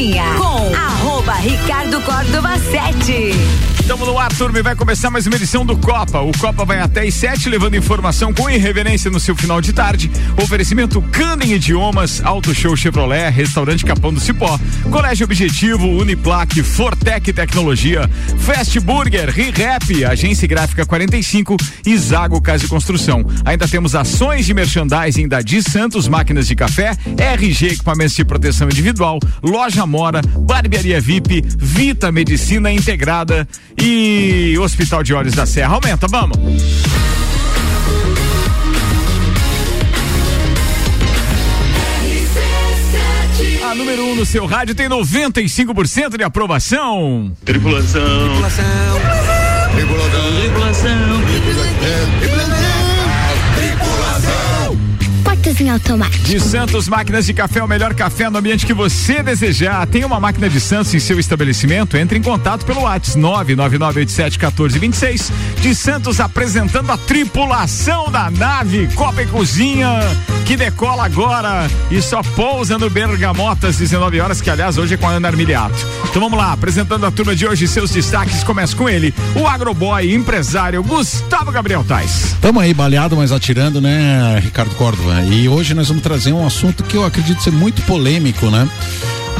Cozinha com Ricardo Córdova 7. Estamos no ar, turma, e vai começar mais uma edição do Copa. O Copa vai até às sete, levando informação com irreverência no seu final de tarde. Oferecimento Candem Idiomas, Auto Show Chevrolet, Restaurante Capão do Cipó, Colégio Objetivo, Uniplaque, Fortec Tecnologia, Fast Burger, ReRap, Agência Gráfica 45 e Zago Casa e Construção. Ainda temos ações de merchandising da Di Santos Máquinas de Café, RG Equipamentos de Proteção Individual, Loja Mora, Barbearia VIP, Vita Medicina Integrada e Hospital de Olhos da Serra. Aumenta, vamos. A número 1 um no seu rádio tem 95% de aprovação. Tripulação. Tripulação. Tripulação. Tripulação. Tripulação em automático. De Santos Máquinas de Café, o melhor café no ambiente que você desejar. Tem uma máquina de Santos em seu estabelecimento? Entre em contato pelo WhatsApp 999871426. De Santos apresentando a tripulação da nave Copa e Cozinha que decola agora e só pousa no Bergamotas 19 horas, que aliás hoje é com a Ana Armiliato. Então vamos lá, apresentando a turma de hoje, seus destaques, começa com ele, o agroboy, empresário Gustavo Gabriel Tais. Tamo aí baleado, mas atirando, né, Ricardo Córdova? E hoje nós vamos trazer um assunto que eu acredito ser muito polêmico, né?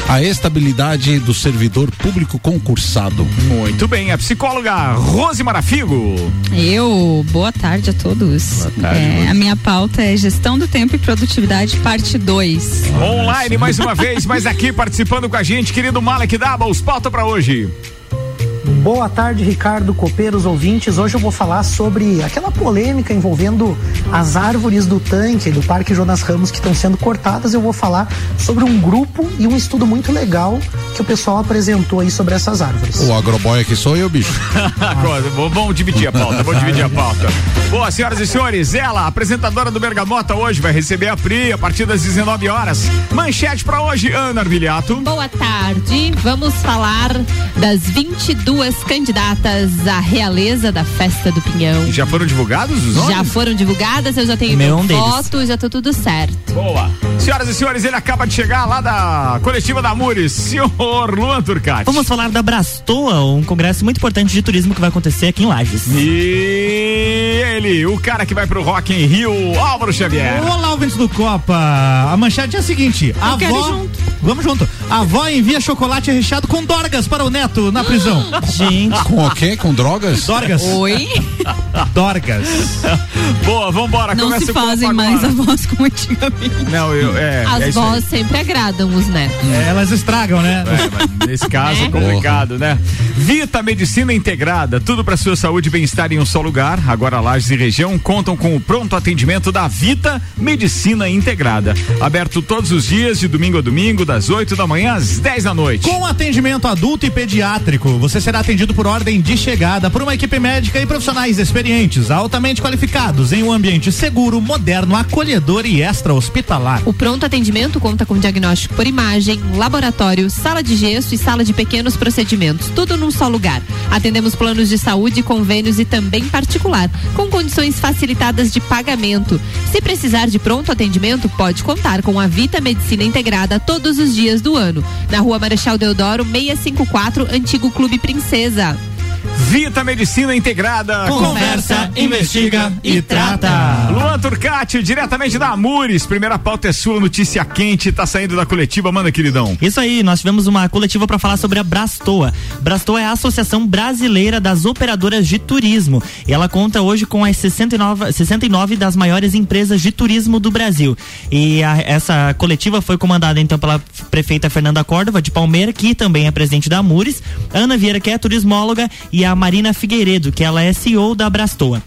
a estabilidade do servidor público concursado. Muito bem, a psicóloga Rose Marafigo. Eu, boa tarde a todos. Boa tarde, é, a minha pauta é gestão do tempo e produtividade, parte 2. Online mais uma vez, mas aqui participando com a gente, querido Malek Dabos, pauta para hoje. Boa tarde, Ricardo, copeiros, ouvintes. Hoje eu vou falar sobre aquela polêmica envolvendo as árvores do tanque do Parque Jonas Ramos que estão sendo cortadas. Eu vou falar sobre um grupo e um estudo muito legal que o pessoal apresentou aí sobre essas árvores. O agroboy aqui sou eu, bicho. vamos dividir a pauta, vamos dividir a pauta. Boa, senhoras e senhores, ela, apresentadora do Bergamota hoje, vai receber a Pri a partir das 19 horas. Manchete para hoje, Ana Arvilhato. Boa tarde, vamos falar das 22 duas candidatas à realeza da festa do Pinhão. Já foram divulgados os nomes? Já foram divulgadas, eu já tenho Meu foto, já tá tudo certo. Boa. Senhoras e senhores, ele acaba de chegar lá da coletiva da Mures, senhor Luan Turcati. Vamos falar da Brastoa, um congresso muito importante de turismo que vai acontecer aqui em Lages. E ele, o cara que vai pro Rock em Rio, Álvaro Xavier. Olá, ouvintes do Copa. A manchete é a seguinte: a avó. Junto. Vamos junto. A avó envia chocolate recheado com dorgas para o neto na prisão. Gente. Com o quê? Com drogas? Dorgas. Oi? Dorgas. Boa, vambora. Não Começa se fazem mais avós como antigamente. Não, eu, é. As é vós sempre agradam os netos. É, elas estragam, né? É, nesse caso é complicado, né? Vita Medicina Integrada, tudo para sua saúde e bem-estar em um só lugar. Agora Lages e região contam com o pronto atendimento da Vita Medicina Integrada. Aberto todos os dias, de domingo a domingo, das 8 da manhã às 10 da noite. Com atendimento adulto e pediátrico, você será atendido por ordem de chegada por uma equipe médica e profissionais experientes, altamente qualificados, em um ambiente seguro, moderno, acolhedor e extra-hospitalar. O pronto atendimento conta com diagnóstico por imagem, laboratório, sala de gesso e sala de pequenos procedimentos, tudo num só lugar. Atendemos planos de saúde, convênios e também particular, com condições facilitadas de pagamento. Se precisar de pronto atendimento, pode contar com a Vita Medicina Integrada todos os dias do ano. Na rua Marechal Deodoro, 654, Antigo Clube Princesa. Vita Medicina Integrada. Conversa, investiga e trata. Luan Turcati, diretamente da Amures. Primeira pauta é sua, notícia quente. Tá saindo da coletiva, manda, queridão. Isso aí, nós tivemos uma coletiva para falar sobre a Brastoa. Brastoa é a Associação Brasileira das Operadoras de Turismo. E ela conta hoje com as 69, 69 das maiores empresas de turismo do Brasil. E a, essa coletiva foi comandada então pela prefeita Fernanda Córdova de Palmeira, que também é presidente da Amures, Ana Vieira, que é turismóloga, e a Marina Figueiredo, que ela é CEO da Brastoa.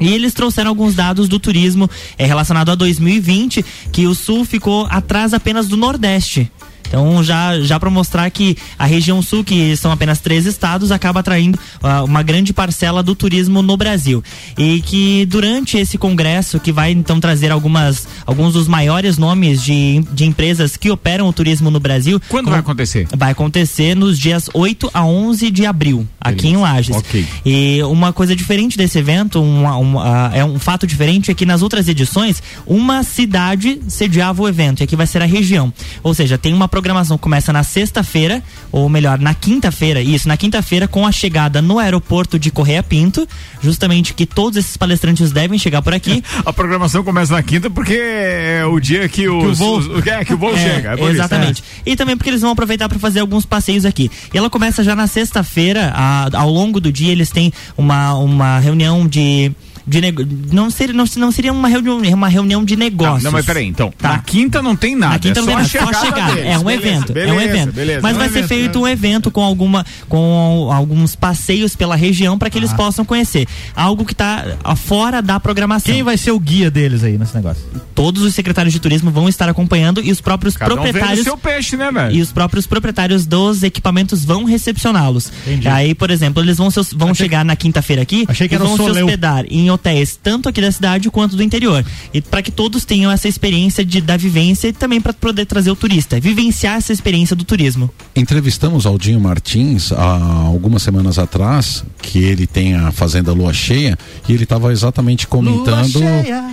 E eles trouxeram alguns dados do turismo é, relacionado a 2020, que o Sul ficou atrás apenas do Nordeste. Então, já, já para mostrar que a região sul, que são apenas três estados, acaba atraindo uh, uma grande parcela do turismo no Brasil. E que durante esse congresso, que vai então trazer algumas, alguns dos maiores nomes de, de empresas que operam o turismo no Brasil. Quando com, vai acontecer? Vai acontecer nos dias 8 a 11 de abril, aqui em Lages. Okay. E uma coisa diferente desse evento, uma, uma, uh, é um fato diferente, é que nas outras edições, uma cidade sediava o evento, e aqui vai ser a região. Ou seja, tem uma programação começa na sexta-feira, ou melhor, na quinta-feira, isso, na quinta-feira, com a chegada no aeroporto de Correia Pinto, justamente que todos esses palestrantes devem chegar por aqui. A programação começa na quinta porque é o dia que, os, o voo- os- é, que o voo É, chega. é por isso. exatamente. E também porque eles vão aproveitar para fazer alguns passeios aqui. E ela começa já na sexta-feira, ao longo do dia eles têm uma, uma reunião de de nego... não seria não, não seria uma reunião uma reunião de Não, negócios. não, mas peraí, então. Tá. Na quinta não tem nada. Na quinta é não tem nada, só chegar. deles. É um Beleza, evento, é um beleza, evento. beleza. Mas É um vai ser evento, feito né? um evento com alguma com alguns passeios pela região para que Ah. eles possam conhecer. Algo que está fora da programação. Quem vai ser o guia deles aí nesse negócio? Todos os secretários de turismo vão estar acompanhando e os próprios Cada um proprietários o seu peixe, né, velho? e os próprios proprietários dos equipamentos vão recepcioná-los. Aí, por exemplo, eles vão, se- vão chegar na quinta-feira aqui Achei que e vão se hospedar em hotéis tanto aqui da cidade quanto do interior. E para que todos tenham essa experiência de, da vivência e também para poder trazer o turista, vivenciar essa experiência do turismo. Entrevistamos Aldinho Martins há algumas semanas atrás, que ele tem a Fazenda Lua Cheia, e ele estava exatamente comentando.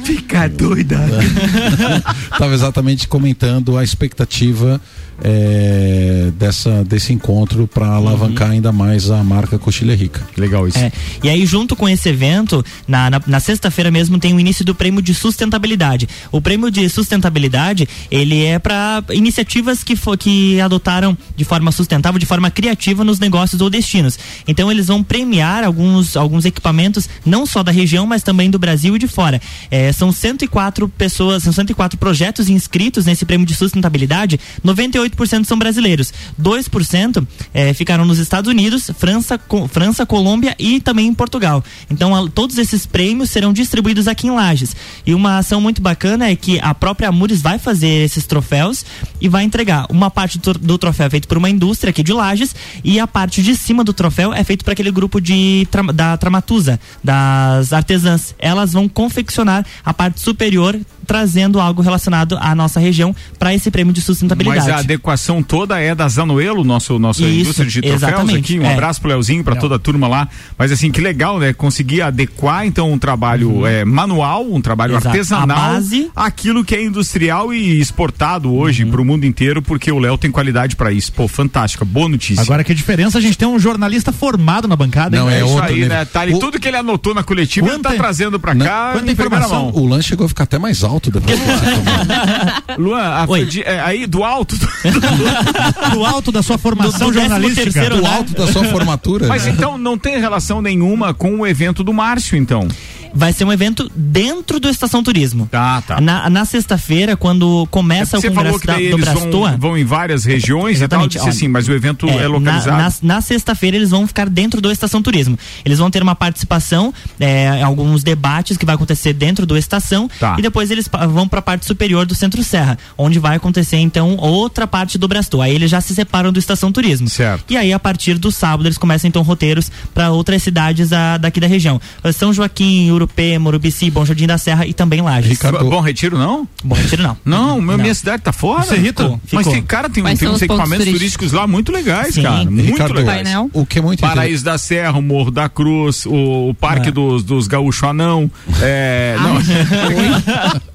Fica doida. Estava exatamente comentando a expectativa eh, dessa, desse encontro para alavancar ainda mais a marca Coxilha Rica. Legal isso. É, e aí, junto com esse evento, na, na, na sexta-feira mesmo tem o início do prêmio de sustentabilidade. O prêmio de sustentabilidade, ele é para iniciativas que, fo- que adotaram de forma sustentável, de forma criativa nos negócios ou destinos. Então, eles vão premiar alguns, alguns equipamentos, não só da região, mas também do Brasil e de fora. É, são 104 pessoas, são 104 projetos inscritos nesse prêmio de sustentabilidade, 98% são brasileiros. 2% é, ficaram nos Estados Unidos, França, França, Colômbia e também em Portugal. Então, a- todos esses prêmios serão distribuídos aqui em Lages. E uma ação muito bacana é que a própria Amures vai fazer esses troféus e vai entregar. Uma parte do, do troféu é feito por uma indústria aqui de Lages e a parte de cima do troféu é feito para aquele grupo de da Tramatusa, das artesãs. Elas vão confeccionar a parte superior trazendo algo relacionado à nossa região para esse prêmio de sustentabilidade. Mas a adequação toda é da Zanuelo, nosso, nosso Isso, indústria de troféus exatamente, aqui. Um é. abraço pro Leozinho, pra toda a turma lá. Mas assim, que legal, né? Conseguir adequar então um trabalho eh, manual, um trabalho Uhum. Exato. artesanal, A base- aquilo que é industrial e exportado hoje pro mundo inteiro, porque o Léo tem qualidade pra isso. Pô, fantástica, boa notícia. Agora que diferença a gente tem um jornalista formado na bancada, hein? Não, é, é isso outro aí, nível. né? Tá ali, O- tudo que ele anotou na coletiva, ele tá Quanta- trazendo pra Não, cá quanta em primeira informação. mão. O lanche chegou a ficar até mais alto que você tomou. Luan, a- Oi. de- é, aí do alto. Do alto da sua formação Do- do jornalística. terceiro, Do né? alto da sua formatura. Mas então não tem relação nenhuma com o evento do Márcio, então. Vai ser um evento dentro do Estação Turismo. Tá, tá. Na, na sexta-feira, quando começa É o congresso que da, do eles Brastoa. vão, vão em várias regiões Exatamente, e tal. Assim, mas o evento é, É, localizado. Na, na- na sexta-feira eles vão ficar dentro do Estação Turismo. Eles vão ter uma participação, é, alguns debates que vai acontecer dentro do Estação Tá. e depois eles vão para a parte superior do Centro Serra, onde vai acontecer então outra parte do Brastou. Aí eles já se separam do Estação Turismo. Certo. E aí a partir do sábado eles começam então roteiros para outras cidades ah, daqui da região. São Joaquim, Urupê, Morubici, Bom Jardim da Serra e também Lages. Ricardo- Bom retiro, não? Bom Retiro não. Não, meu- Não. minha cidade tá fora. Você irrita? Ficou, Mas tem, cara, tem, tem uns equipamentos turísticos? turísticos lá muito legais, Sim. cara. Muito Ricardo, legais. Painel. O que é muito Paraíso da Serra, o Morro da Cruz, o, o Parque É. dos, dos Gaúcho Anão. É, não.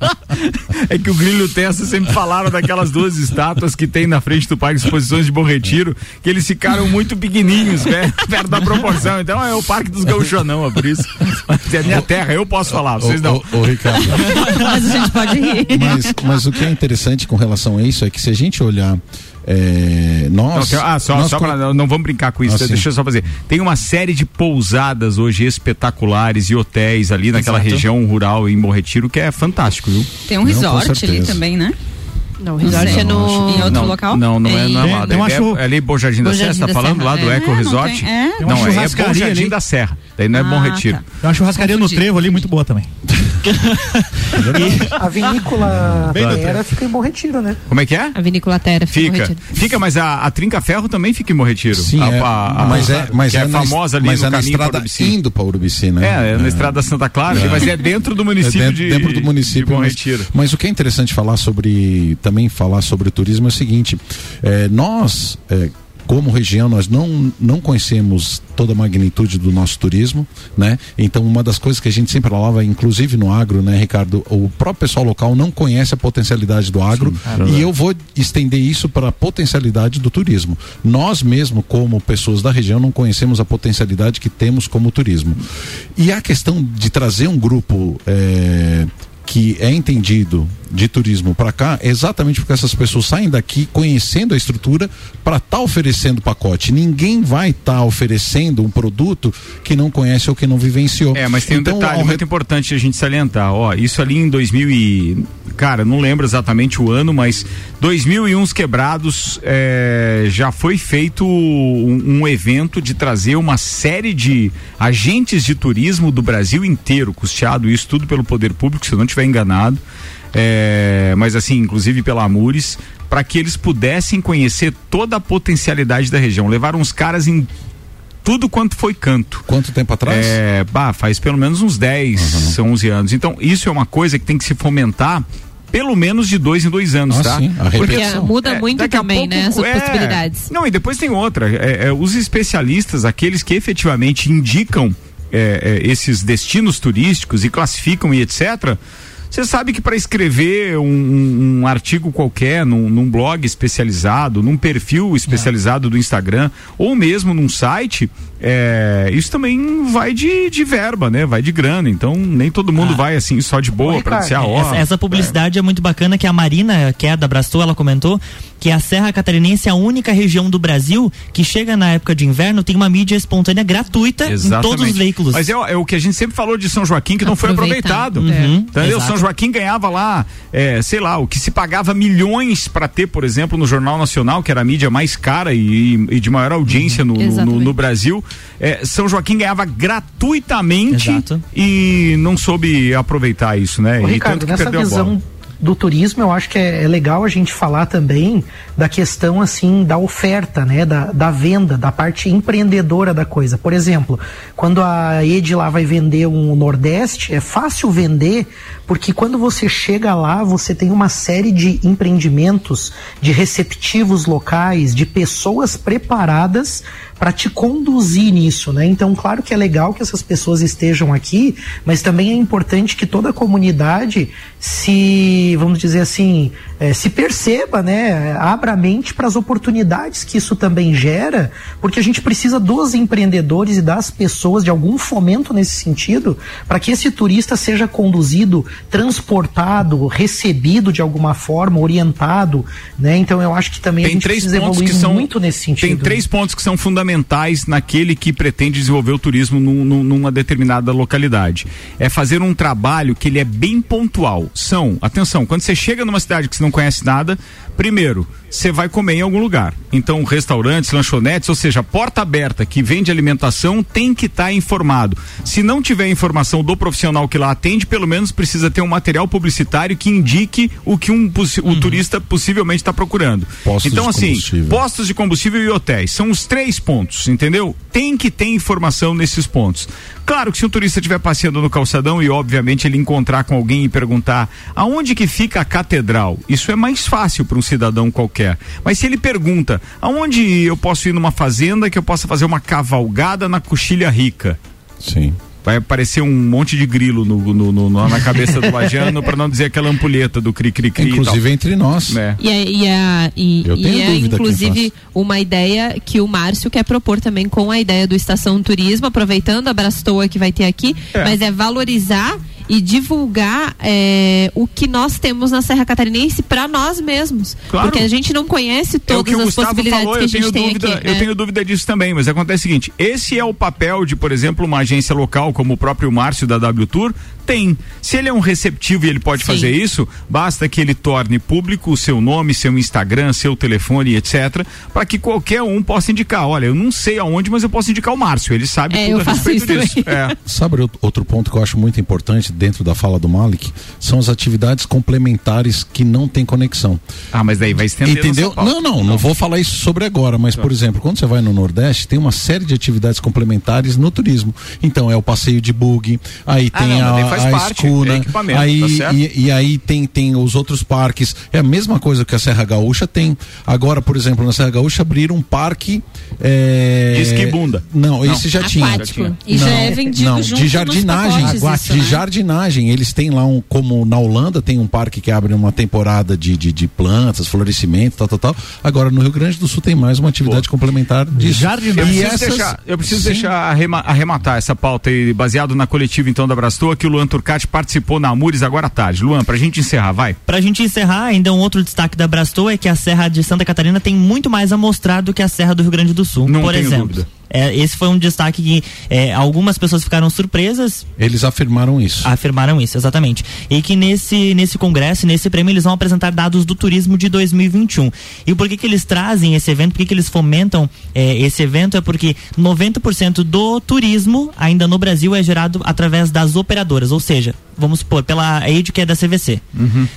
é que o Grilo e o Tessa sempre falaram daquelas duas estátuas que tem na frente do Parque de Exposições de Bom Retiro, que eles ficaram muito pequenininhos, né? Perto da proporção. Então é o Parque dos Gaúcho Anão, é por isso. Mas é minha terra, eu posso falar, vocês não. ô, ô, Ricardo, Mas a gente pode rir. mas, mas o que é interessante com relação a isso é que se a gente olhar é, Não, nós, tem- ah, só, nós só pra, não, não vamos brincar com isso, Ah, sim. deixa eu só fazer. Tem uma série de pousadas hoje espetaculares e hotéis ali naquela Exato. região rural em Bom Retiro que é fantástico, viu? Tem um Não, resort ali também, né? Não, o resort é no. Em outro não, local? Não, não é, não é lá. Tem- eu É- é ali Bom Jardim da Bom Serra, você tá falando Serra. lá do É, Eco não Resort? tem- é. Uma Não, é, é Bom Jardim ali. da Serra. Daí não é Bom Ah, Retiro. tá. Tem uma churrascaria no trevo ali muito boa também. A vinícola Era fica em Bom Retiro, né? Como é que é? A vinícola Terra fica. Fica. Retiro. Fica, mas a, a Trinca Ferro também fica em Bom Retiro. Sim, a, é, a- a- mas é, mas é, é, na, famosa ali mas no é na estrada Urubici. indo para Urubici, né? É, é na estrada da Santa Clara, É. mas é dentro do É município dentro, de dentro do município. de Bom mas, Retiro. mas o que é interessante falar sobre também falar sobre o turismo é o seguinte: é, nós é, como região, nós não, não conhecemos toda a magnitude do nosso turismo, né? Então, uma das coisas que a gente sempre falava, inclusive no agro, né, Ricardo, o próprio pessoal local não conhece a potencialidade do agro Sim, e eu vou estender isso para a potencialidade do turismo. Nós mesmo, como pessoas da região, não conhecemos a potencialidade que temos como turismo. E a questão de trazer um grupo eh, que é entendido de turismo para cá é exatamente porque essas pessoas saem daqui conhecendo a estrutura para estar oferecendo pacote. Ninguém vai estar oferecendo um produto que não conhece ou que não vivenciou. É, mas tem Então, um detalhe ao muito importante a gente salientar. Ó, isso ali em 2000 e cara, não lembro exatamente o ano, mas 2001 uns quebrados é, já foi feito um, um evento de trazer uma série de agentes de turismo do Brasil inteiro, custeado isso tudo pelo poder público, se não estiver enganado. É, mas assim, inclusive pela Amures, para que eles pudessem conhecer toda a potencialidade da região. Levaram uns caras em tudo quanto foi canto. Quanto tempo atrás? É, bah, faz pelo menos uns 10, 11 anos. Então, isso é uma coisa que tem que se fomentar pelo menos de dois em dois anos, Ah, tá? sim, a Porque repetição. muda É, muito também, pouco, né? Essas é. possibilidades. Não, e depois tem outra. É, é, os especialistas, aqueles que efetivamente indicam é, é, esses destinos turísticos e classificam e etc. Você sabe que para escrever um, um- artigo qualquer num, num blog especializado, num perfil especializado do Instagram, ou mesmo num site, é, isso também vai de, de verba, né? Vai de grana. Então nem todo mundo vai assim só de boa para Ricardo, dizer, ah, ó, Essa, essa publicidade é. muito bacana que a Marina, que é da Brastou, ela comentou que a Serra Catarinense é a única região do Brasil que chega na época de inverno tem uma mídia espontânea gratuita em todos os veículos. Mas é, o- é o que a gente sempre falou de São Joaquim que não foi aproveitado. Uhum, Entendeu? exato. São Joaquim ganhava lá, é, sei lá, o que se pagava milhões para ter, por exemplo, no Jornal Nacional, que era a mídia mais cara e, e de maior audiência no, no- no, Exatamente. no Brasil. É, São Joaquim ganhava gratuitamente Exato. e não soube aproveitar isso, né? Ô, e Ricardo, tanto que nessa perdeu a bola. visão do turismo, eu acho que é, é legal a gente falar também da questão assim da oferta, né, da, da venda, da parte empreendedora da coisa. Por exemplo, quando a Ed lá vai vender um Nordeste, é fácil vender porque quando você chega lá, você tem uma série de empreendimentos, de receptivos locais, de pessoas preparadas para te conduzir nisso, né? Então, claro que é legal que essas pessoas estejam aqui, mas também é importante que toda a comunidade se, vamos dizer assim, eh, se perceba, né? Abra a mente para as oportunidades que isso também gera, porque a gente precisa dos empreendedores e das pessoas de algum fomento nesse sentido, para que esse turista seja conduzido, transportado, recebido de alguma forma, orientado, né? Então, eu acho que também a Tem gente três precisa pontos que são muito nesse sentido. Tem três pontos que são fundamentais naquele que pretende desenvolver o turismo num- num- numa determinada localidade. É fazer um trabalho que ele é bem pontual. São, atenção, quando você chega numa cidade que você não conhece nada, primeiro, você vai comer em algum lugar. Então, restaurantes, lanchonetes, ou seja, porta aberta que vende alimentação tem que estar informado. Se não tiver informação do profissional que lá atende, pelo menos precisa ter um material publicitário que indique o que um o turista possivelmente está procurando. Postos então, assim, postos de combustível e hotéis são os três pontos, entendeu? Tem que ter informação nesses pontos. Claro que se um turista estiver passeando no calçadão e obviamente ele encontrar com alguém e perguntar aonde que fica a catedral, isso é mais fácil para um cidadão qualquer. Mas se ele pergunta aonde eu posso ir numa fazenda que eu possa fazer uma cavalgada na coxilha rica, Sim. Vai aparecer um monte de grilo no, no- no- no- na cabeça do lajano para não dizer aquela ampulheta do cri cri cri. e. Inclusive entre nós. É. E é, e é, e, Eu tenho e é inclusive uma ideia que o Márcio quer propor também com a ideia do Estação Turismo, aproveitando a Brastoa que vai ter aqui, É. mas é valorizar e divulgar é, o que nós temos na Serra Catarinense para nós mesmos. Claro. Porque a gente não conhece É o todas que o as Gustavo possibilidades falou, que a eu gente tenho tem dúvida, aqui. eu né? tenho dúvida disso também, mas acontece o seguinte, esse é o papel de, por exemplo, uma agência local como o próprio Márcio da W Tour tem. Se ele é um receptivo e ele pode Sim. fazer isso, basta que ele torne público o seu nome, seu Instagram, seu telefone, etc, para que qualquer um possa indicar, olha, eu não sei aonde, mas eu posso indicar o Márcio, ele sabe É, tudo eu a respeito isso disso. É. Sabe outro- outro ponto que eu acho muito importante dentro da fala do Malik são as atividades complementares que não têm conexão. Ah, mas daí vai estender. Entendeu? Não, não, não vou falar isso sobre agora, mas por exemplo, quando você vai no Nordeste, tem uma série de atividades complementares no turismo. Então é o passeio de bug, aí Ah, tem não, a, faz a parte, escuna, é equipamento, aí tá certo? e, e aí tem tem os outros parques. É a mesma coisa que a Serra Gaúcha tem. Agora, por exemplo, na Serra Gaúcha abriram um parque é... De esqui bunda. Não, esse já tinha. E já é vendido não, junto de jardinagem, pacotes isso, de né? jardinagem. Eles têm lá um, como na Holanda tem um parque que abre uma temporada de, de, de plantas, florescimento, tal, tal, tal. Agora no Rio Grande do Sul tem mais uma atividade complementar disso. Eu E preciso, essas- deixar, eu preciso deixar arrema- arrematar essa pauta aí, baseado na coletiva então da Brastoa, que o Luan Turcati participou na Amures agora à tarde. Luan, pra gente encerrar, vai. Pra gente encerrar, ainda um outro destaque da Brastoa é que a Serra de Santa Catarina tem muito mais a mostrar do que a Serra do Rio Grande do Sul, Não por exemplo. dúvida. É, esse foi um destaque que é, algumas pessoas ficaram surpresas, Eles afirmaram isso. afirmaram isso, exatamente. E que nesse, nesse congresso, nesse prêmio, eles vão apresentar dados do turismo de 2021. E por que, que eles trazem esse evento, por que, que eles fomentam é, esse evento? É porque 90% do turismo ainda no Brasil é gerado através das operadoras, ou seja, vamos supor, pela Aid que é da CVC.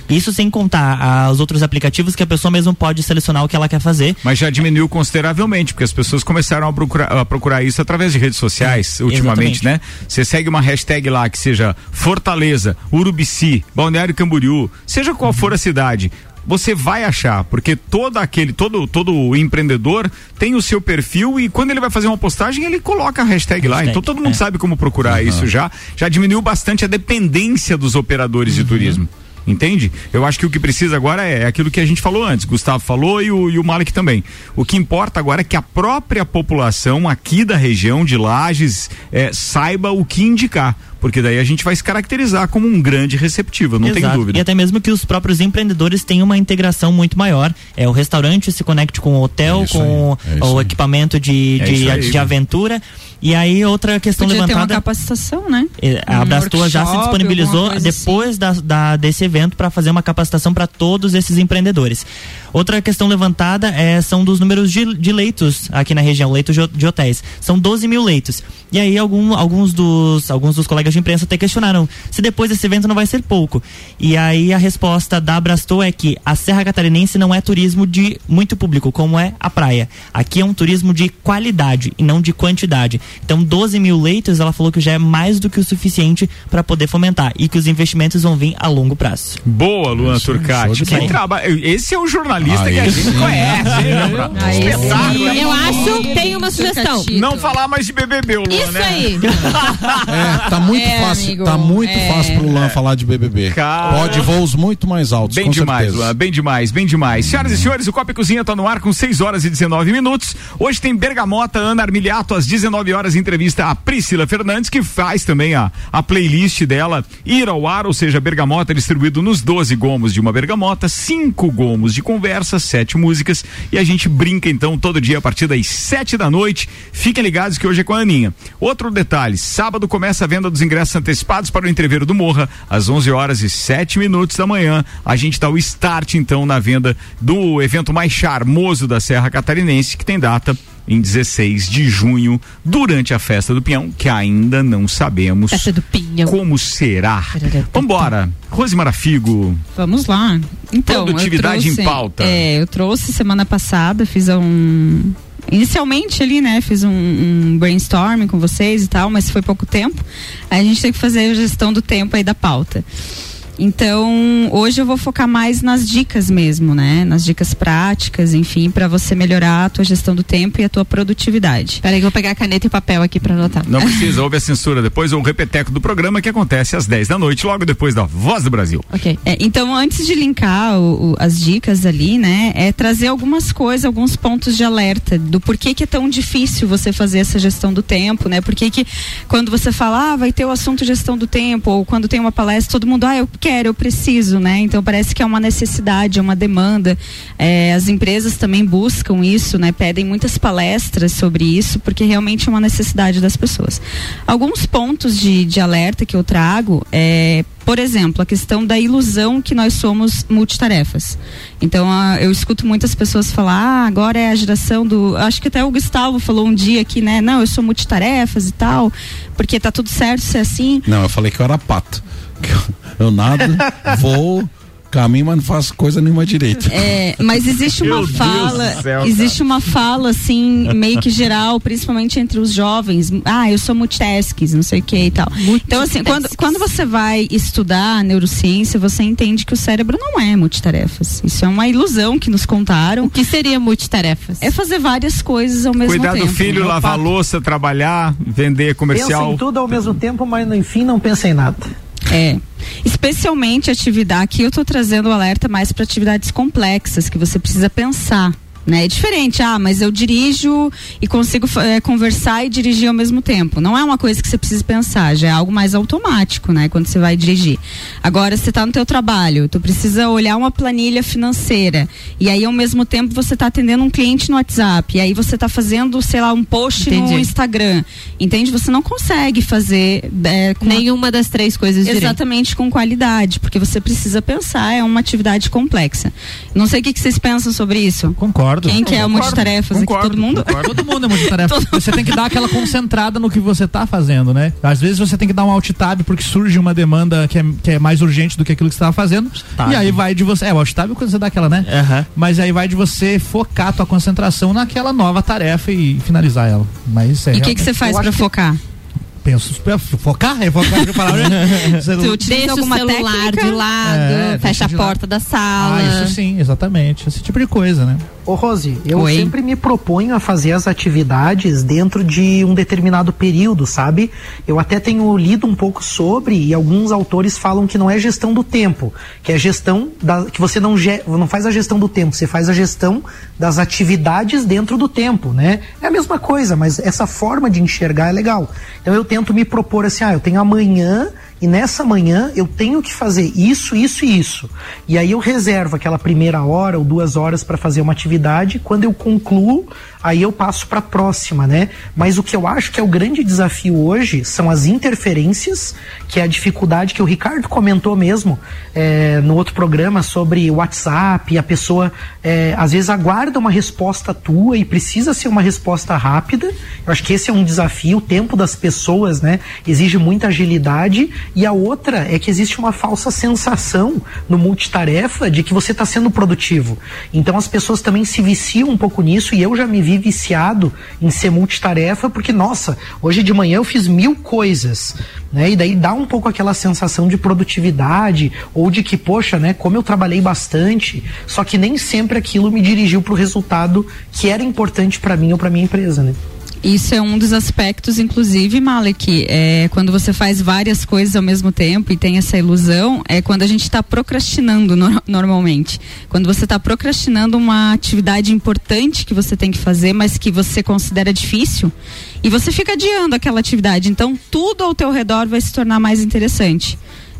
Isso sem contar os outros aplicativos que a pessoa mesmo pode selecionar o que ela quer fazer. Mas já diminuiu consideravelmente, porque as pessoas começaram a procurar, a procurar isso através de redes sociais, ultimamente, exatamente. né? Você segue uma hashtag lá que seja Fortaleza, Urubici, Balneário Camboriú, seja qual for a cidade. Você vai achar, porque todo aquele, todo, todo empreendedor tem o seu perfil e quando ele vai fazer uma postagem, ele coloca a hashtag, lá. Hashtag, Então todo mundo é. sabe como procurar isso já. Já diminuiu bastante a dependência dos operadores de turismo. Entende? Eu acho que o que precisa agora é aquilo que a gente falou antes, Gustavo falou e o, e o Malik também. O que importa agora é que a própria população aqui da região de Lages eh, saiba o que indicar. Porque daí a gente vai se caracterizar como um grande receptivo, não Exato. dúvida. E até mesmo que os próprios empreendedores tenham uma integração muito maior. É, o restaurante se conecte com o hotel, É isso com aí, é o aí. equipamento de, É de, isso aí. de aventura. E aí, outra questão Podia ter uma levantada. capacitação, né? É, A Um Brastoa já se disponibilizou assim. depois da, da- desse evento para fazer uma capacitação para todos esses empreendedores. Outra questão levantada é, são dos números de, de leitos aqui na região, leitos de, de hotéis. São 12 mil leitos. E aí algum- alguns, dos, alguns dos colegas de imprensa até questionaram se depois desse evento não vai ser pouco. E aí a resposta da Brastoa é que a Serra Catarinense não é turismo de muito público, como é a praia. Aqui é um turismo de qualidade e não de quantidade. Então 12 mil leitos, ela falou que já é mais do que o suficiente para poder fomentar e que os investimentos vão vir a longo prazo. Boa, Luan Turcati. Esse é o jornalista Aí que a gente sim. conhece, brother? Aí. Espetáculo? Eu acho, tem uma sugestão. Não falar mais de BBB, o Luan, Isso né? aí. É, tá muito É, fácil, amigo, tá muito é. fácil pro Luan falar de BBB. Cara. Pode voos muito mais altos, Bem com demais, certeza. Luan, bem demais, bem demais. Senhoras e senhores, o Copa e Cozinha tá no ar com 6 horas e 19 minutos. Hoje tem Bergamota, Ana Armiliato, às 19 horas, entrevista a Priscila Fernandes, que faz também a, a playlist dela ir ao ar, ou seja, Bergamota distribuído nos 12 gomos de uma bergamota, cinco gomos de conversa, sete músicas, e a gente brinca então todo dia a partir das 7 da noite. Fiquem ligados que hoje é com a Aninha. Outro detalhe, sábado começa a venda dos ingressos antecipados para o entreveiro do Morra, às 11 horas e 7 minutos da manhã. A gente dá o start então na venda do evento mais charmoso da Serra Catarinense, que tem data em 16 de junho, durante a festa do Pinhão, que ainda não sabemos Festa do Pinhão. como será. Vambora, Rose Marafigo. Vamos lá. Então, Produtividade trouxe, em pauta. É, eu trouxe semana passada, fiz um. Inicialmente ali, né? Fiz um, um brainstorming com vocês e tal, mas foi pouco tempo. Aí a gente tem que fazer a gestão do tempo aí da pauta. Então, hoje eu vou focar mais nas dicas mesmo, né? Nas dicas práticas, enfim, para você melhorar a tua gestão do tempo e a tua produtividade. Peraí que eu vou pegar caneta e papel aqui pra anotar. Não precisa, houve a censura depois, ou o repeteco do programa que acontece às 10 da noite, logo depois da Voz do Brasil. Ok. É, então, antes de linkar o- o- as dicas ali, né, é trazer algumas coisas, alguns pontos de alerta do porquê que é tão difícil você fazer essa gestão do tempo, né? Porquê que quando você fala, ah, vai ter o assunto gestão do tempo, ou quando tem uma palestra, todo mundo, ah, eu quero, eu preciso, né? Então parece que é uma necessidade, é uma demanda. É, as empresas também buscam isso, né? Pedem muitas palestras sobre isso, porque realmente é uma necessidade das pessoas. Alguns pontos de, de alerta que eu trago é por exemplo, a questão da ilusão que nós somos multitarefas. Então, eu escuto muitas pessoas falar, ah, agora é a geração do. Acho que até o Gustavo falou um dia aqui, né? Não, eu sou multitarefas e tal, porque tá tudo certo ser assim. Não, eu falei que eu era pato. Eu nado, vou, caminho, mas não faço coisa nenhuma direito. É, mas existe uma Meu fala, céu, existe uma fala assim, meio que geral, principalmente entre os jovens. Ah, eu sou multitasking, não sei o que e tal. Então assim, quando, quando você vai estudar neurociência, você entende que o cérebro não é multitarefas. Isso é uma ilusão que nos contaram. O que seria multitarefas? É fazer várias coisas ao mesmo Cuidar tempo. do filho, né? lavar louça, trabalhar, vender comercial. Pensa em tudo ao mesmo tempo, mas no enfim não pensa em nada. É. Especialmente atividade. Aqui eu estou trazendo o alerta mais para atividades complexas que você precisa pensar. Né? É diferente, ah, mas eu dirijo e consigo é, conversar e dirigir ao mesmo tempo. Não é uma coisa que você precisa pensar, já é algo mais automático, né? Quando você vai dirigir. Agora, você está no teu trabalho, tu precisa olhar uma planilha financeira e aí ao mesmo tempo você está atendendo um cliente no WhatsApp e aí você está fazendo, sei lá, um post Entendi. no Instagram. Entende? Você não consegue fazer é, com Nenhuma das três coisas direito. Exatamente com qualidade, porque você precisa pensar, é uma atividade complexa. Não sei o que, que vocês pensam sobre isso. Concordo. Quem que é o Concordo, multitarefas aqui? Todo mundo? Todo mundo é multitarefa. Você tem que dar aquela concentrada no que você tá fazendo, né? Às vezes você tem que dar um alt tab porque surge uma demanda que é, que é mais urgente do que aquilo que você tava fazendo. Tab. E aí vai de você. É, o alt tab é quando você dá aquela, né? Mas aí vai de você focar a tua concentração naquela nova tarefa e finalizar ela. Mas é E o que, que você faz para focar? Penso, focar? É focar de palavra. Tu utiliza Deixa o alguma celular técnica? de lado, É, fecha a de lado. porta da sala. Ah, isso sim, exatamente. Esse tipo de coisa, né? Ô Rose, eu Oi. sempre me proponho a fazer as atividades dentro de um determinado período, sabe? Eu até tenho lido um pouco sobre e alguns autores falam que não é gestão do tempo, que é gestão da, que você não, ge- não faz a gestão do tempo, você faz a gestão das atividades dentro do tempo, né? É a mesma coisa, mas essa forma de enxergar é legal. Então eu tento me propor assim, ah, eu tenho amanhã e nessa manhã eu tenho que fazer isso, isso e isso. E aí eu reservo aquela primeira hora ou duas horas para fazer uma atividade. Quando eu concluo, aí eu passo para a próxima, né? Mas o que eu acho que é o grande desafio hoje são as interferências, que é a dificuldade que o Ricardo comentou mesmo é, no outro programa sobre WhatsApp. A pessoa é, às vezes aguarda uma resposta tua e precisa ser uma resposta rápida. Eu acho que esse é um desafio. O tempo das pessoas, né? Exige muita agilidade. E a outra é que existe uma falsa sensação no multitarefa de que você está sendo produtivo. Então as pessoas também se viciam um pouco nisso e eu já me vi viciado em ser multitarefa porque, nossa, hoje de manhã eu fiz mil coisas. Né? E daí dá um pouco aquela sensação de produtividade ou de que, poxa, né, como eu trabalhei bastante, só que nem sempre aquilo me dirigiu para o resultado que era importante para mim ou para minha empresa, né? Isso é um dos aspectos, inclusive, Malek, é, quando você faz várias coisas ao mesmo tempo e tem essa ilusão, é quando a gente está procrastinando no- normalmente. Quando você está procrastinando uma atividade importante que você tem que fazer, mas que você considera difícil, e você fica adiando aquela atividade. Então, tudo ao teu redor vai se tornar mais interessante.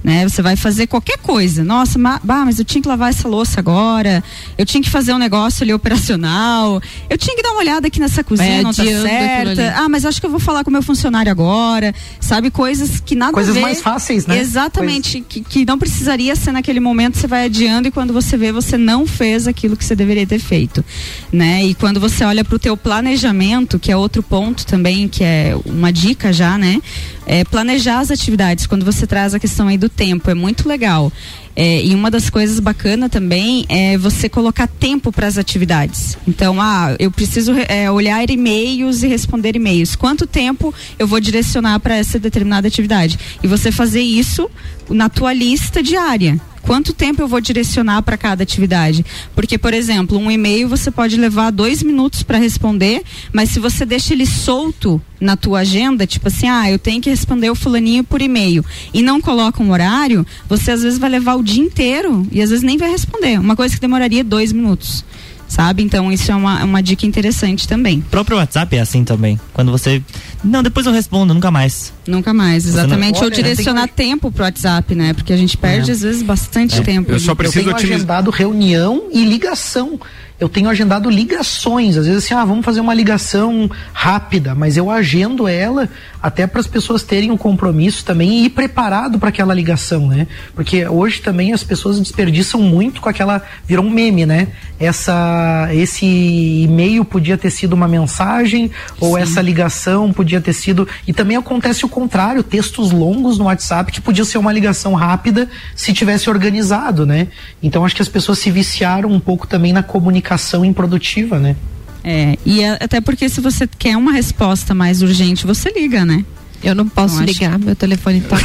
Né? Você vai fazer qualquer coisa. Nossa, ma- bah, mas eu tinha que lavar essa louça agora. Eu tinha que fazer um negócio ali operacional. Eu tinha que dar uma olhada aqui nessa cozinha, não tá certa. Ah, mas acho que eu vou falar com o meu funcionário agora. Sabe, coisas que nada Coisas a ver. mais fáceis, né? Exatamente. Que, que não precisaria ser naquele momento, você vai adiando e quando você vê, você não fez aquilo que você deveria ter feito. Né? E quando você olha para o teu planejamento, que é outro ponto também, que é uma dica já, né? É planejar as atividades. Quando você traz a questão aí do tempo, é muito legal. É, e uma das coisas bacanas também é você colocar tempo para as atividades. Então, ah, eu preciso é, olhar e-mails e responder e-mails. Quanto tempo eu vou direcionar para essa determinada atividade? E você fazer isso na tua lista diária. Quanto tempo eu vou direcionar para cada atividade? Porque, por exemplo, um e-mail você pode levar dois minutos para responder, mas se você deixa ele solto na tua agenda, tipo assim, ah, eu tenho que responder o fulaninho por e-mail e não coloca um horário, você às vezes vai levar o dia inteiro e às vezes nem vai responder. Uma coisa que demoraria dois minutos. Sabe? Então isso é uma, uma dica interessante também. O próprio WhatsApp é assim também. Quando você. Não, depois eu respondo, nunca mais. Nunca mais, exatamente. Ou direcionar tempo pro WhatsApp, né? Porque a gente perde É. às vezes bastante tempo. Eu só preciso eu tenho otimizar. agendado reunião e ligação. Eu tenho agendado ligações, às vezes assim, ah, vamos fazer uma ligação rápida, mas eu agendo ela até para as pessoas terem um compromisso também e ir preparado para aquela ligação, né? Porque hoje também as pessoas desperdiçam muito com aquela virou um meme, né? Essa esse e-mail podia ter sido uma mensagem ou essa ligação podia ter sido e também acontece o contrário, textos longos no WhatsApp que podia ser uma ligação rápida se tivesse organizado, né? Então acho que as pessoas se viciaram um pouco também na comunicação improdutiva, né? É, e até porque se você quer uma resposta mais urgente, você liga, né? Eu não posso Não, acho ligar, meu telefone tá.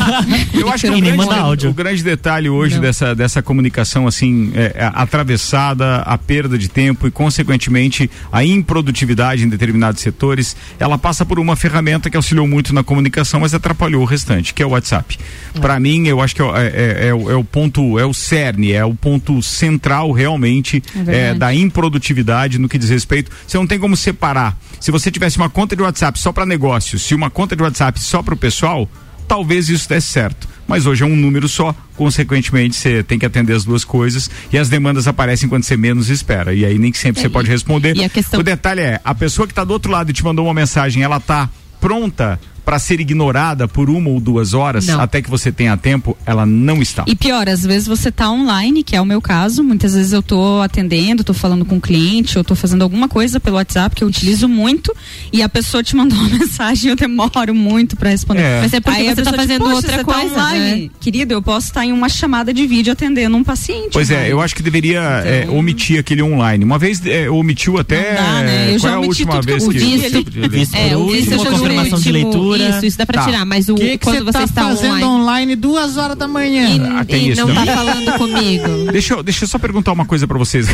Eu acho que o E nem grande, manda áudio. o grande detalhe hoje Não. dessa, dessa comunicação assim é, é atravessada, a perda de tempo e consequentemente a improdutividade em determinados setores, ela passa por uma ferramenta que auxiliou muito na comunicação, mas atrapalhou o restante, que é o WhatsApp. Para mim, eu acho que é, o- é- é- é o- é ponto, é o cerne, é o ponto central realmente É é, da improdutividade no que diz respeito. Você não tem como separar. Se você tivesse uma conta de WhatsApp só para negócios, se uma conta de WhatsApp só para o pessoal, talvez isso desse certo. Mas hoje é um número só, consequentemente você tem que atender as duas coisas e as demandas aparecem quando você menos espera. E aí nem sempre você É, pode responder. questão- O detalhe é, a pessoa que está do outro lado e te mandou uma mensagem, ela tá pronta para ser ignorada por uma ou duas horas Não. até que você tenha tempo, ela não está. E pior, às vezes você tá online, que é o meu caso, muitas vezes eu tô atendendo, tô falando com um cliente, ou tô fazendo alguma coisa pelo WhatsApp que eu utilizo muito, e a pessoa te mandou uma mensagem e eu demoro muito pra responder. É. Mas é porque Aí a você tá pessoa, fazendo "Poxa, outra você coisa, Tá online. né? Querido, eu posso estar em uma chamada de vídeo atendendo um paciente. Pois é, online. eu acho que deveria é, omitir aquele online. Uma vez é, omitiu até. Não dá, né? Eu Qual já é a omiti última tudo que eu vez que? Visto É, o último, visto uma confirmação de último, leitura. Isso, isso dá pra Tá. tirar, mas o, quando você está online, online duas horas da manhã? e, Ah, tem e isso não tá também. falando comigo. Deixa eu, deixa eu só perguntar uma coisa pra vocês.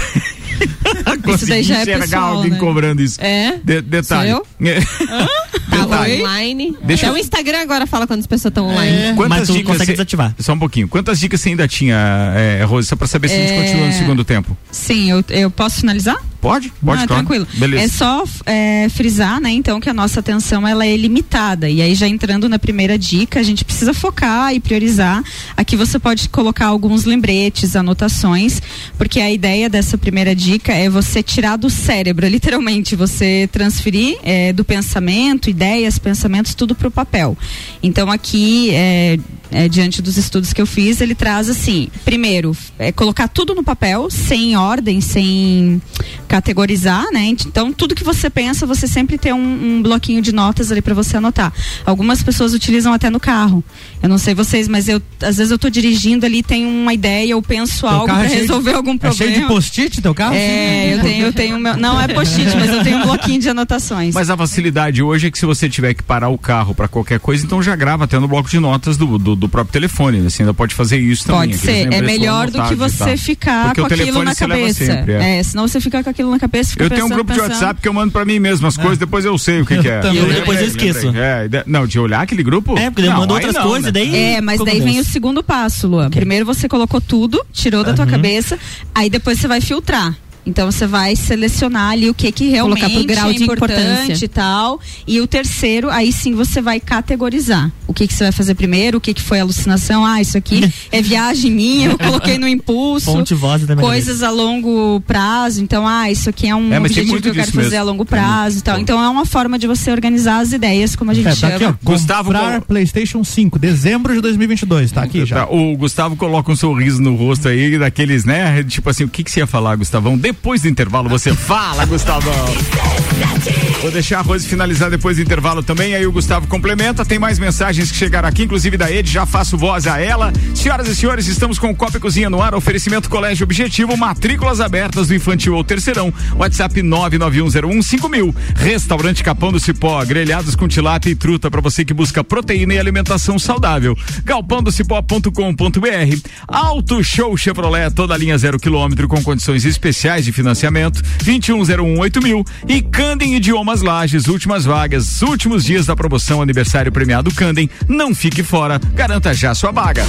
Consegui daí já é enxergar pessoal, alguém né? cobrando isso. É? De- detalhe. Sou É. Tá Detalhe. online. Deixa Até eu- o Instagram agora fala quando as pessoas estão online. É. Quantas Mas tu dicas consegue você- desativar. Só um pouquinho. Quantas dicas você ainda tinha, é, Rose? Só pra saber se a gente É. continua no segundo tempo. Sim, eu, eu posso finalizar? Pode? Pode, ah, claro. tranquilo. Beleza. É só é, frisar, né, então, que a nossa atenção ela é limitada. E aí, já entrando na primeira dica, a gente precisa focar e priorizar. Aqui você pode colocar alguns lembretes, anotações, porque a ideia dessa primeira dica é você tirar do cérebro, literalmente, você transferir é, do pensamento, ideias, pensamentos, tudo para o papel. Então, aqui, é, é, diante dos estudos que eu fiz, ele traz assim: primeiro, é, colocar tudo no papel, sem ordem, sem categorizar, né? Então, tudo que você pensa, você sempre tem um, um bloquinho de notas ali para você anotar. Algumas pessoas utilizam até no carro. Eu não sei vocês, mas eu às vezes eu tô dirigindo ali, tenho uma ideia, eu penso algo carro para é cheio de- resolver algum É problema. cheio de post-it teu carro? É, eu tenho, eu tenho meu, não é post-it, mas eu tenho um bloquinho de anotações. Mas a facilidade hoje é que se você tiver que parar o carro pra qualquer coisa, então já grava até no bloco de notas do, do, do próprio telefone. né? Você ainda pode fazer isso também. Pode ser, é melhor do que você ficar Porque com o aquilo na cabeça. sempre, é. é. senão você fica com aquilo na cabeça, fica Eu tenho um pensando, grupo de pensando. WhatsApp que eu mando pra mim mesmo as coisas, depois eu sei o que, que é. também. E eu depois eu lembrei. esqueço. É, de- não, de olhar aquele grupo? É, porque daí eu Não, mando aí outras não, coisas, né? daí. É, mas daí vem o segundo passo, Luan. Primeiro você colocou tudo, tirou da tua cabeça, aí depois você vai filtrar. Então você vai selecionar ali o que que realmente Colocar pro grau é de importante importância. e tal. E o terceiro, aí sim você vai categorizar. O que que você vai fazer primeiro, o que que foi alucinação, ah, isso aqui é viagem minha, eu coloquei no impulso. Fonte voz da minha Coisas a longo prazo, então, ah, isso aqui é um É, objetivo que eu quero fazer mesmo. a longo prazo e tal. Então é uma forma de você organizar as ideias, como a gente É, tá chama. aqui, ó. Gustavo Comprar colo- PlayStation 5, dezembro de 2022. Tá aqui já. Tá, o Gustavo coloca um sorriso no rosto aí, daqueles, né? Tipo assim, o que, que você ia falar, Gustavão? Depois do intervalo você fala, Gustavão. Vou deixar a Rose finalizar depois do intervalo também, aí o Gustavo complementa. Tem mais mensagens que chegaram aqui, inclusive da Ed, já faço voz a ela. Senhoras e senhores, estamos com o Copa e Cozinha no ar, oferecimento Colégio Objetivo, matrículas abertas do infantil ou terceirão. WhatsApp 991015000. Restaurante Capão do Cipó, grelhados com tilápia e truta para você que busca proteína e alimentação saudável. galpandocipó.com.br. Auto Show Chevrolet, toda linha zero quilômetro com condições especiais de financiamento. 21018000 e Candem Idiomas Lages, últimas vagas, últimos dias da promoção aniversário premiado Candem. Não fique fora, garanta já sua vaga.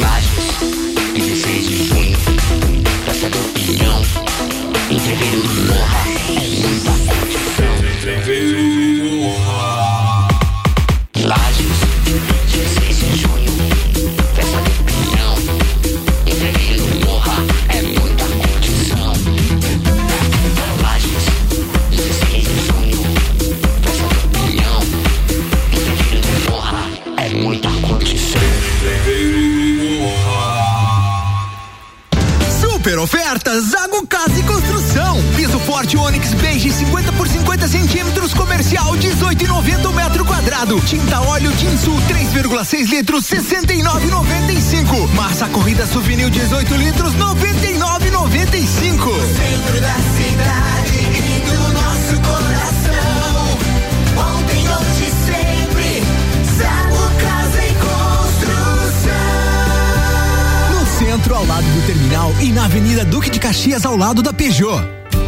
Lages, 16 de junho, Praça do Pinhão, entreveiro do Morra, Tinta óleo Tinsul 3,6 litros 69,95. Massa corrida Souvenir 18 litros 99,95. Centro da cidade e do nosso coração. Ontem, hoje, sempre. Zago Casa e Construção. No centro, ao lado do terminal e na Avenida Duque de Caxias, ao lado da Peugeot.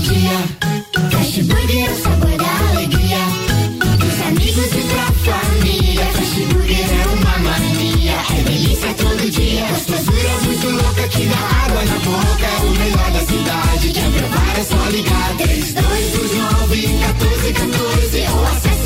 dia. É o sabor da alegria. Dos amigos e pra família. Fast Burger é uma mania. É delícia todo dia. Gostosura muito louca que dá água na boca. É o melhor da cidade. Quer provar é só ligar. 3229 1414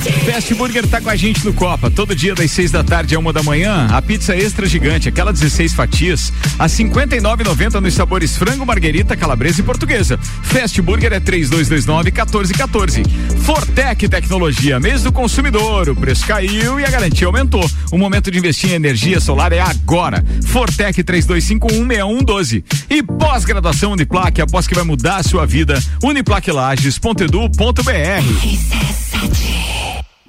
Fast Burger tá com a gente no Copa. Todo dia das seis da tarde a uma da manhã, a pizza extra gigante, aquela 16 fatias, a 59,90 nos sabores frango, marguerita, calabresa e portuguesa. Fast Burger é 3229 1414. Fortec Tecnologia, mês do consumidor. O preço caiu e a garantia aumentou. O momento de investir em energia solar é agora. Fortec 32516112. E pós-graduação Uniplaque, após que vai mudar a sua vida. Uniplaquelages.edu.br.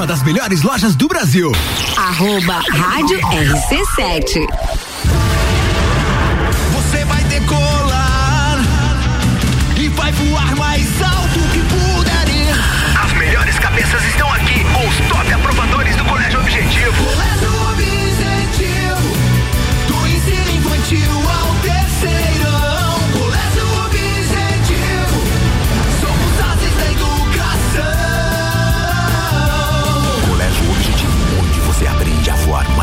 Uma das melhores lojas do Brasil. Arroba Rádio RC7. Você vai decolar e vai voar mais alto que puder ir. As melhores cabeças estão aqui com os top aprovadores do Colégio Objetivo. Colégio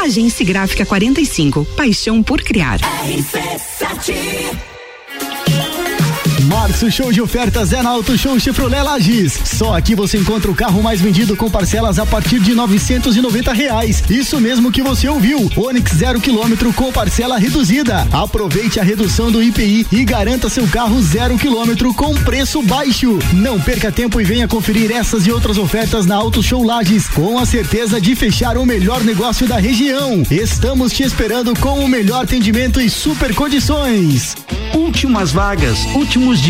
Agência Gráfica 45. Paixão por criar. Março show de ofertas é na Auto Show Chevrolet Lages. Só aqui você encontra o carro mais vendido com parcelas a partir de 990 reais. Isso mesmo que você ouviu. Onix zero quilômetro com parcela reduzida. Aproveite a redução do IPI e garanta seu carro zero quilômetro com preço baixo. Não perca tempo e venha conferir essas e outras ofertas na Auto Show Lages com a certeza de fechar o melhor negócio da região. Estamos te esperando com o melhor atendimento e super condições. Últimas vagas, últimos dias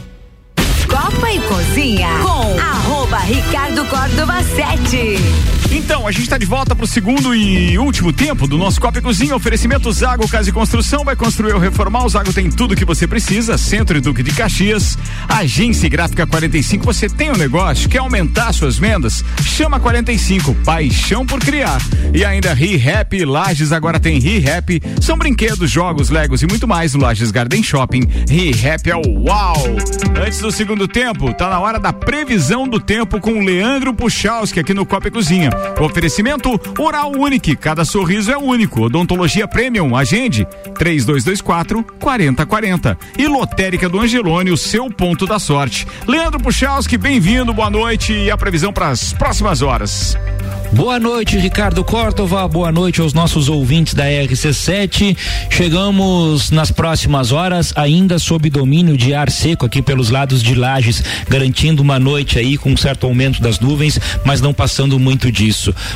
Copa e Cozinha com arroba Ricardo Córdova 7. Então, a gente está de volta para o segundo e último tempo do nosso Copa e Cozinha. Oferecimento Zago Casa e Construção. Vai construir ou reformar. O Zago tem tudo que você precisa. Centro e Duque de Caxias. Agência Gráfica 45. Você tem um negócio? Quer aumentar suas vendas? Chama 45. Paixão por criar. E ainda ReHap Lages agora tem ReHap. São brinquedos, jogos, legos e muito mais no Lages Garden Shopping. ReHap é o uau! Antes do segundo tempo, tá na hora da previsão do tempo com o Leandro Puchalski aqui no Copa e Cozinha. Oferecimento Oral Unique, cada sorriso é único. Odontologia Premium, agende 3224 4040. E Lotérica do Angelone, o seu ponto da sorte. Leandro Puchalski, bem-vindo, boa noite e a previsão para as próximas horas. Boa noite, Ricardo Córdova. Boa noite aos nossos ouvintes da RC7. Chegamos nas próximas horas, ainda sob domínio de ar seco aqui pelos lados de Lages, garantindo uma noite aí com um certo aumento das nuvens, mas não passando muito disso.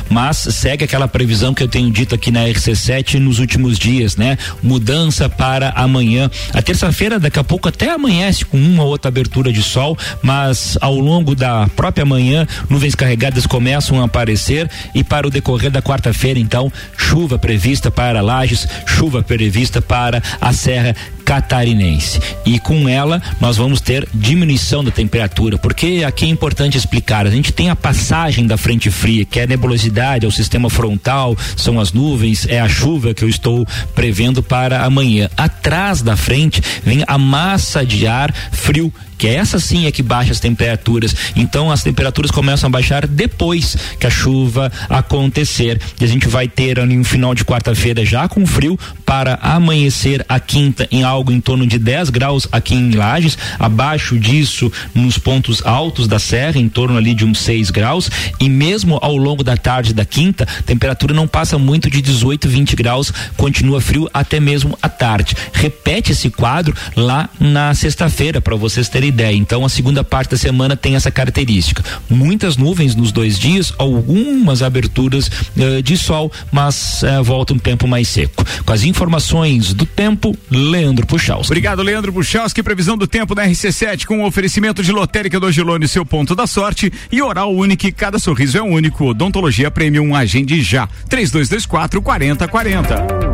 Mas segue aquela previsão que eu tenho dito aqui na RC7 nos últimos dias, né? Mudança para amanhã. A terça-feira, daqui a pouco, até amanhece com uma ou outra abertura de sol, mas ao longo da própria manhã, nuvens carregadas começam a aparecer e para o decorrer da quarta-feira, então, chuva prevista para Lages, chuva prevista para a Serra catarinense. E com ela nós vamos ter diminuição da temperatura, porque aqui é importante explicar, a gente tem a passagem da frente fria, que é a nebulosidade, é o sistema frontal, são as nuvens, é a chuva que eu estou prevendo para amanhã. Atrás da frente vem a massa de ar frio que essa sim é que baixa as temperaturas. Então as temperaturas começam a baixar depois que a chuva acontecer. E a gente vai ter ali um final de quarta-feira já com frio para amanhecer a quinta em algo em torno de 10 graus aqui em Lages, abaixo disso nos pontos altos da serra, em torno ali de uns 6 graus, e mesmo ao longo da tarde da quinta, temperatura não passa muito de 18, 20 graus, continua frio até mesmo à tarde. Repete esse quadro lá na sexta-feira para vocês terem ideia. Então a segunda parte da semana tem essa característica. Muitas nuvens nos dois dias, algumas aberturas eh, de sol, mas eh, volta um tempo mais seco. Com as informações do tempo, Leandro Puchalski. Obrigado, Leandro Puchalski. Previsão do tempo da RC7 com o oferecimento de lotérica do Angelone, seu ponto da sorte e oral único, cada sorriso é único. Odontologia Premium, agende já. 3224 4040.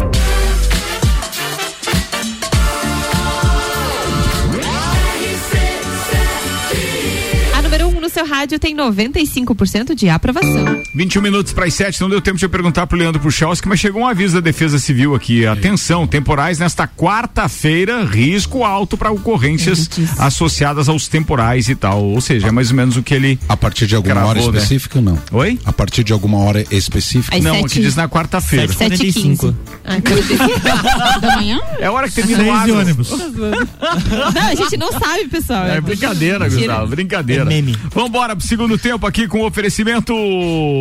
Seu rádio tem 95% de aprovação. 21 minutos para as 7, não deu tempo de eu perguntar pro Leandro Puchalski, mas chegou um aviso da Defesa Civil aqui. Atenção, temporais nesta quarta-feira, risco alto para ocorrências associadas aos temporais e tal. Ou seja, é mais ou menos o que ele. A partir de alguma Cravou, hora né? específica, não. Oi? A partir de alguma hora específica? Às não, sete- aqui diz na quarta-feira. 7h15. Ai, meu Deus. Da manhã? É a hora que termina o de ônibus. Não, a gente não sabe, pessoal. É brincadeira. Gustavo, brincadeira. É meme. Vambora pro segundo tempo aqui com o oferecimento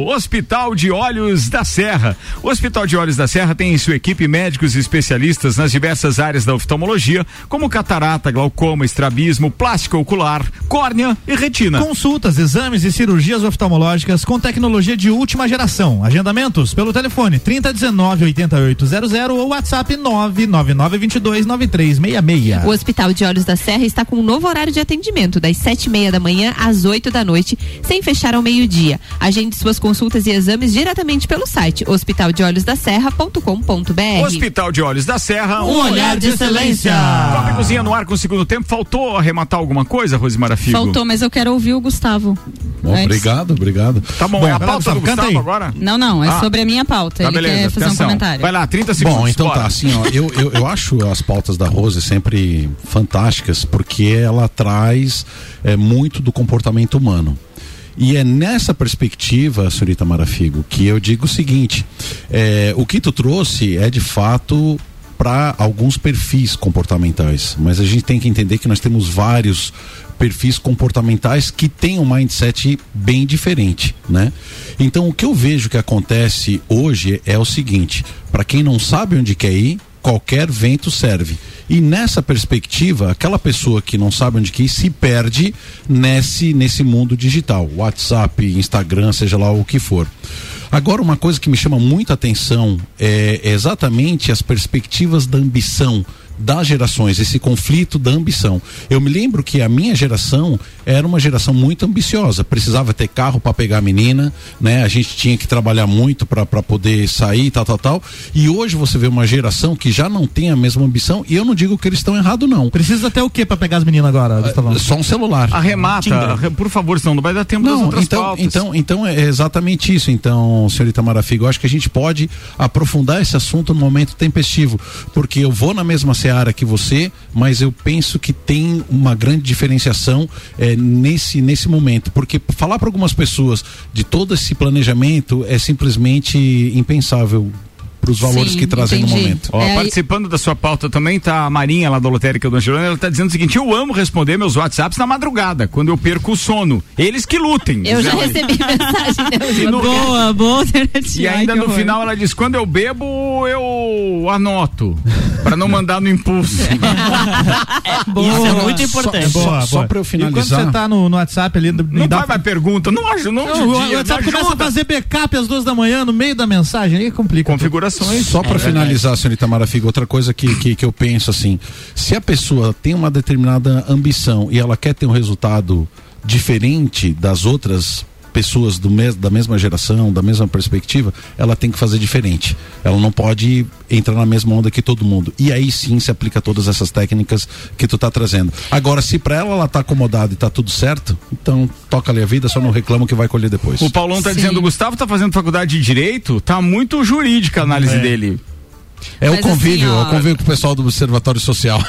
Hospital de Olhos da Serra. O Hospital de Olhos da Serra tem em sua equipe médicos e especialistas nas diversas áreas da oftalmologia, como catarata, glaucoma, estrabismo, plástico ocular, córnea e retina. Consultas, exames e cirurgias oftalmológicas com tecnologia de última geração. Agendamentos pelo telefone 3019 8800 ou WhatsApp 999 22 9366. O Hospital de Olhos da Serra está com um novo horário de atendimento, das sete e meia da manhã às 8 8 da noite, sem fechar ao meio-dia. Agende suas consultas e exames diretamente pelo site hospitaldeolhosdaserra.com.br. Hospital de Olhos da Serra. Um olhar de excelência. Copa Cozinha no ar com o segundo tempo. Faltou arrematar alguma coisa, Rosemara Figo? Faltou, mas eu quero ouvir o Gustavo. Bom, Antes. obrigado, obrigado. Tá bom, é a pauta do Gustavo agora? Não, não, é Ah. sobre a minha pauta. Tá, Ele beleza, quer fazer atenção. um comentário. Vai lá, 30 segundos. Bom, então bora. tá, assim, ó, eu, eu, eu acho as pautas da Rose sempre fantásticas porque ela traz é, muito do comportamento humano. E é nessa perspectiva, senhorita Marafigo, que eu digo o seguinte: é, o que tu trouxe é de fato para alguns perfis comportamentais, mas a gente tem que entender que nós temos vários perfis comportamentais que têm um mindset bem diferente, né? Então o que eu vejo que acontece hoje é o seguinte: para quem não sabe onde quer ir, qualquer vento serve. E nessa perspectiva, aquela pessoa que não sabe onde quer ir se perde nesse, nesse mundo digital, WhatsApp, Instagram, seja lá o que for. Agora, uma coisa que me chama muita atenção é exatamente as perspectivas da ambição das gerações, esse conflito da ambição. Eu me lembro que a minha geração era uma geração muito ambiciosa, precisava ter carro para pegar a menina, né? A gente tinha que trabalhar muito para poder sair, tal, tal, tal. E hoje você vê uma geração que já não tem a mesma ambição, e eu não digo que eles estão errados, não. Precisa ter o que para pegar as meninas agora, Gustavão? Só um celular. Arremata, Tinder. por favor, senão não vai dar tempo das Não, outras então, pautas. então, então é exatamente isso. Então, senhorita Marafigo, eu acho que a gente pode aprofundar esse assunto no momento tempestivo, porque eu vou na mesma seara que você, mas eu penso que tem uma grande diferenciação eh, nesse nesse momento, porque falar para algumas pessoas de todo esse planejamento é simplesmente impensável para os valores Sim, que trazem no entendi. momento. Ó, participando da sua pauta também tá a Marinha lá da Lotérica do Angelone, ela tá dizendo o seguinte, eu amo responder meus WhatsApps na madrugada, quando eu perco o sono. Eles que lutem. Eu já ela. recebi mensagem E no- Boa, boa alternativa. E Ai, ainda que no horror. final ela diz, quando eu bebo, eu anoto, para não mandar no impulso. Isso é muito importante. só- Boa, só boa. pra eu E finalizar- quando você tá no, no WhatsApp ali, Não dá vai mais pergunta, não acho, não, Não, o WhatsApp começa a ajuda. fazer backup às duas da manhã no meio da mensagem, aí complica. Só para finalizar, senhorita Marafiga, outra coisa que, que, que eu penso assim: se a pessoa tem uma determinada ambição e ela quer ter um resultado diferente das outras pessoas do mes da mesma geração, da mesma perspectiva, ela tem que fazer diferente. Ela não pode entrar na mesma onda que todo mundo. E aí sim se aplica todas essas técnicas que tu tá trazendo. Agora, se para ela ela tá acomodada e tá tudo certo, então toca ali a vida, só não reclama que vai colher depois. O Paulão tá dizendo, o Gustavo tá fazendo faculdade de Direito, tá muito jurídica a análise É. dele. É o convívio, assim, ó- é o convívio com o pessoal do Observatório Social.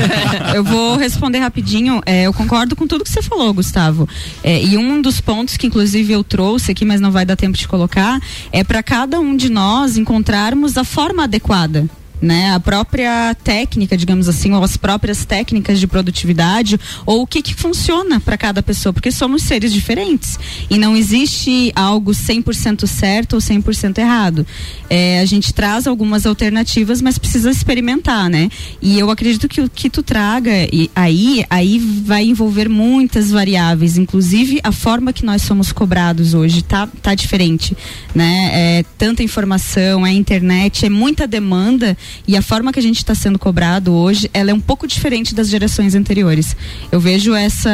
eu vou responder rapidinho. É, eu concordo com tudo que você falou, Gustavo. É, e um dos pontos que, inclusive, eu trouxe aqui, mas não vai dar tempo de colocar, é para cada um de nós encontrarmos a forma adequada. Né, a própria técnica, digamos assim, ou as próprias técnicas de produtividade, ou o que, que funciona para cada pessoa, porque somos seres diferentes e não existe algo 100% certo ou 100% errado. É, a gente traz algumas alternativas, mas precisa experimentar, né? E eu acredito que o que tu traga e aí, aí vai envolver muitas variáveis, inclusive a forma que nós somos cobrados hoje tá, tá diferente, né? É, tanta informação, é internet, é muita demanda e a forma que a gente está sendo cobrado hoje, ela é um pouco diferente das gerações anteriores. Eu vejo essa,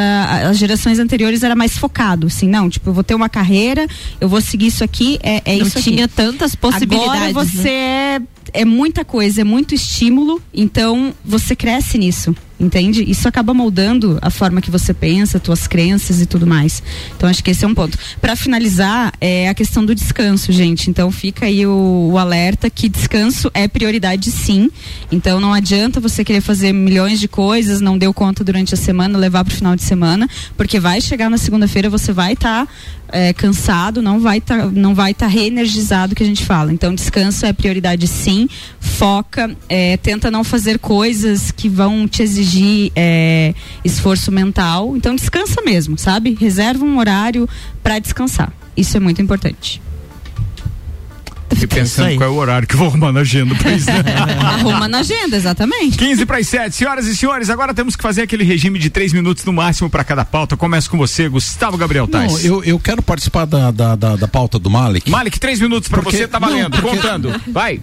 as gerações anteriores era mais focado, assim, não, tipo, eu vou ter uma carreira, eu vou seguir isso aqui, é, é Não isso aqui. tinha tantas Agora possibilidades, você né? é, é muita coisa, é muito estímulo, então você cresce nisso, entende? Isso acaba moldando a forma que você pensa, tuas crenças e tudo mais. Então acho que esse é um ponto. Para finalizar, é a questão do descanso, gente. Então fica aí o, o alerta que descanso é prioridade sim. Então não adianta você querer fazer milhões de coisas, não deu conta durante a semana, levar para o final de semana, porque vai chegar na segunda-feira, você vai estar é, cansado, não vai estar não vai estar reenergizado que a gente fala. Então descanso é prioridade sim, foca, é, tenta não fazer coisas que vão te exigir é, esforço mental. Então descansa mesmo, sabe? Reserva um horário para descansar. Isso é muito importante. Fiquei pensando qual é o horário que eu vou arrumar na agenda pra isso. né? Arruma na agenda, exatamente. 15 para as 7. Senhoras e senhores, agora temos que fazer aquele regime de três minutos no máximo para cada pauta. Começo com você, Gustavo Gabriel Tais. Não, eu, eu quero participar da, da, da, da pauta do Malik. Malik, três minutos para Porque- você, tá não, valendo. porque- Contando. Vai.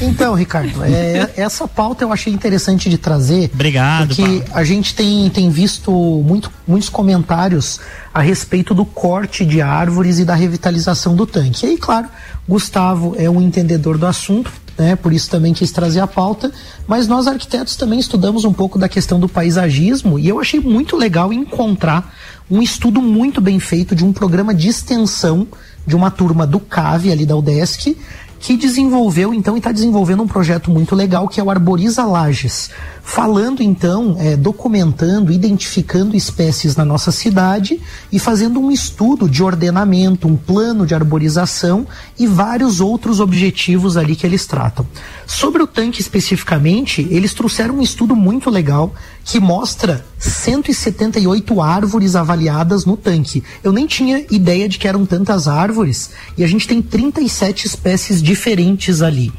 Então, Ricardo, é, essa pauta eu achei interessante de trazer. Obrigado, Porque Paulo. a gente tem, tem visto muito, muitos comentários a respeito do corte de árvores e da revitalização do tanque. E aí, claro, Gustavo é um entendedor do assunto, né? Por isso também quis trazer a pauta. Mas nós arquitetos também estudamos um pouco da questão do paisagismo e eu achei muito legal encontrar um estudo muito bem feito de um programa de extensão de uma turma do CAVE ali da UDESC que desenvolveu então e está desenvolvendo um projeto muito legal que é o Arboriza Lages, falando então, é, documentando, identificando espécies na nossa cidade e fazendo um estudo de ordenamento, um plano de arborização e vários outros objetivos ali que eles tratam. Sobre o tanque especificamente, eles trouxeram um estudo muito legal que mostra 178 árvores avaliadas no tanque. Eu nem tinha ideia de que eram tantas árvores e a gente tem 37 espécies diferentes ali.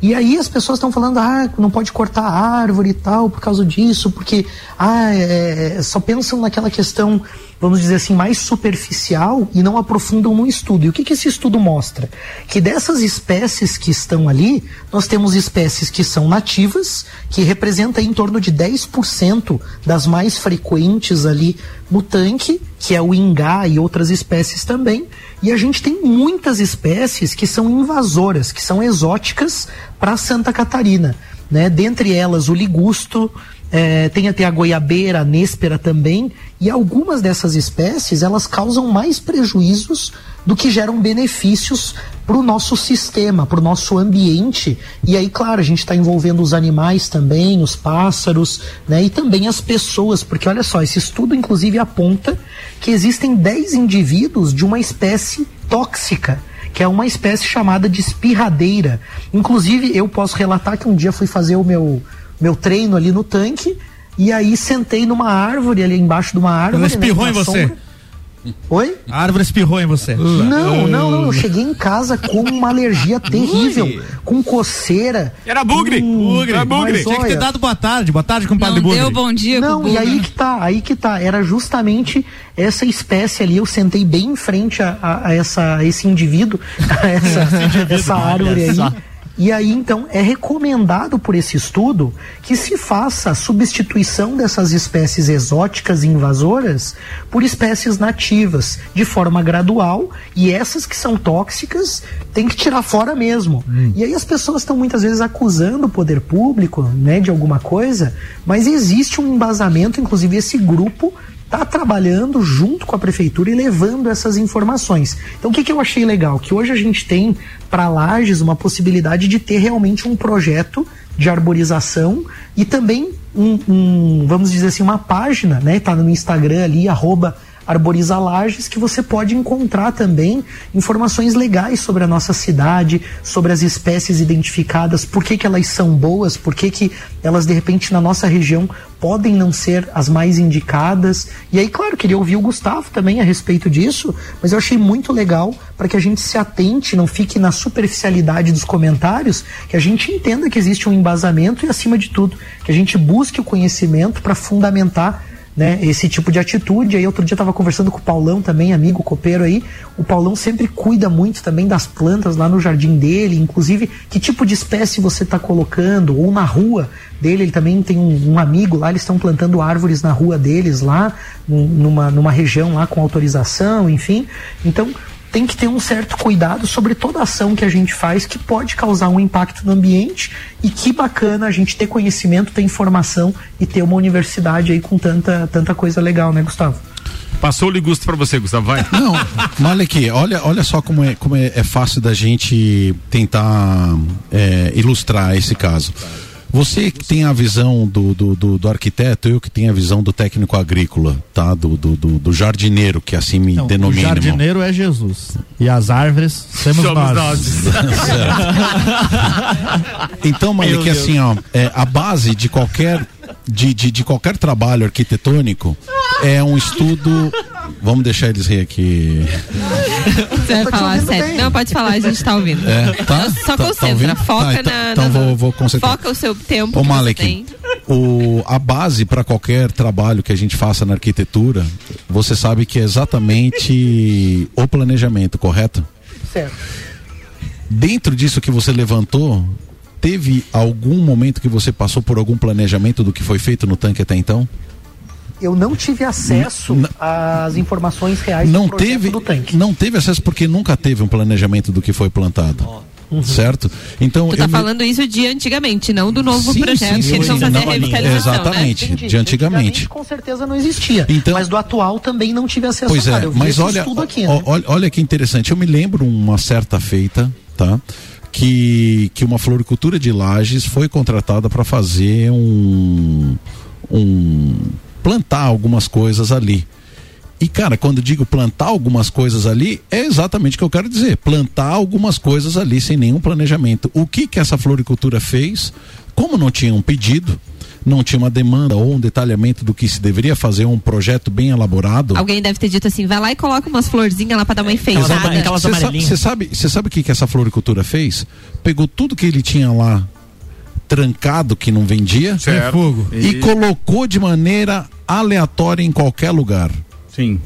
E aí as pessoas estão falando, ah, não pode cortar a árvore e tal por causa disso, porque ah, é, só pensam naquela questão, vamos dizer assim, mais superficial e não aprofundam no estudo. E o que, que esse estudo mostra? Que dessas espécies que estão ali, nós temos espécies que são nativas, que representam em torno de 10% das mais frequentes ali no tanque, que é o ingá e outras espécies também. E a gente tem muitas espécies que são invasoras, que são exóticas para Santa Catarina. Né? Dentre elas, o ligusto, eh, tem até a goiabeira, a néspera também, e algumas dessas espécies elas causam mais prejuízos do que geram benefícios para o nosso sistema, para o nosso ambiente. E aí, claro, a gente está envolvendo os animais também, os pássaros, né? E também as pessoas, porque olha só, esse estudo inclusive aponta que existem 10 indivíduos de uma espécie tóxica que é uma espécie chamada de espirradeira. Inclusive, eu posso relatar que um dia fui fazer o meu, meu treino ali no tanque e aí sentei numa árvore ali embaixo de uma árvore. Ela espirrou né, em você. sombra. Oi? A árvore espirrou em você. Não, não, não. Eu cheguei em casa com uma alergia terrível, com coceira. Era bugre. Bugre. Era bugre. Tinha que ter olha, dado boa tarde. Boa tarde, compadre Bugre. dia Não, e aí que tá, aí que tá. Era justamente essa espécie ali. Eu sentei bem em frente a, a- a essa, a esse indivíduo, a essa, essa árvore olha aí. E aí, então, é recomendado por esse estudo que se faça a substituição dessas espécies exóticas e invasoras por espécies nativas, de forma gradual, e essas que são tóxicas tem que tirar fora mesmo. E aí as pessoas estão muitas vezes acusando o poder público, né, de alguma coisa, mas existe um embasamento, inclusive esse grupo está trabalhando junto com a prefeitura e levando essas informações. Então, o que, que eu achei legal? Que hoje a gente tem para Lages uma possibilidade de ter realmente um projeto de arborização e também um, um, vamos dizer assim, uma página, né? Tá no Instagram ali, arroba Arboriza Lages, que você pode encontrar também informações legais sobre a nossa cidade, sobre as espécies identificadas, por que, que elas são boas, por que, que elas, de repente, na nossa região podem não ser as mais indicadas. E aí, claro, queria ouvir o Gustavo também a respeito disso, mas eu achei muito legal para que a gente se atente, não fique na superficialidade dos comentários, que a gente entenda que existe um embasamento e, acima de tudo, que a gente busque o conhecimento para fundamentar né, esse tipo de atitude. Aí outro dia estava conversando com o Paulão também, amigo copeiro aí. O Paulão sempre cuida muito também das plantas lá no jardim dele, inclusive que tipo de espécie você está colocando, ou na rua dele, ele também tem um, um amigo lá, eles estão plantando árvores na rua deles lá, num- numa, numa região lá com autorização, enfim. Então, tem que ter um certo cuidado sobre toda ação que a gente faz que pode causar um impacto no ambiente e que bacana a gente ter conhecimento, ter informação e ter uma universidade aí com tanta, tanta coisa legal, né, Gustavo? Passou o ligusto pra você, Gustavo, vai. Não, mas olha aqui, olha, olha só como, é, como é, é fácil da gente tentar é, ilustrar esse caso. Você que tem a visão do, do, do, do arquiteto, eu que tenho a visão do técnico agrícola, tá? Do, do, do, do jardineiro, que assim me Não, o denomina. irmão. jardineiro é Jesus. E as árvores somos, Somos nós. nós. Então, mas é assim, ó, é, a base de qualquer de, de, de qualquer trabalho arquitetônico é um estudo. Vamos deixar eles rir aqui. Você vai falar sério. Não, pode falar, a gente tá ouvindo. É, tá? Só Tá- tá concentra, ouvindo? foca Tá, então- na, então na- vou- vou concentrar. Foca o seu tempo Ô, que você Malek, tem. o, a base para qualquer trabalho que a gente faça na arquitetura, você sabe que é exatamente o planejamento, correto? Certo. Dentro disso que você levantou, teve algum momento que você passou por algum planejamento do que foi feito no tanque até então? Eu não tive acesso às informações reais Não do teve, do tanque. não teve acesso porque nunca teve um planejamento do que foi plantado. Certo? Então, Tu tá eu me- falando isso de antigamente, não do novo Sim, projeto sim, que eles vão fazer não, a revitalização, Exatamente, né? de antigamente. Com certeza não existia. mas do atual também não tive acesso Pois a é, nada. Eu vi mas olha, aqui, né? olha, olha que interessante. Eu me lembro uma certa feita, tá? Que, que uma floricultura de lajes foi contratada para fazer um, um plantar algumas coisas ali. E cara, quando digo plantar algumas coisas ali, é exatamente o que eu quero dizer. Plantar algumas coisas ali sem nenhum planejamento. O que que essa floricultura fez? Como não tinha um pedido, não tinha uma demanda ou um detalhamento do que se deveria fazer um projeto bem elaborado. Alguém deve ter dito assim, vai lá e coloca umas florzinhas lá pra dar uma enfeitada. Você sabe, você sabe, você sabe o que, que essa floricultura fez? Pegou tudo que ele tinha lá trancado que não vendia Certo. fogo, e, E- colocou de maneira aleatória em qualquer lugar. Sim.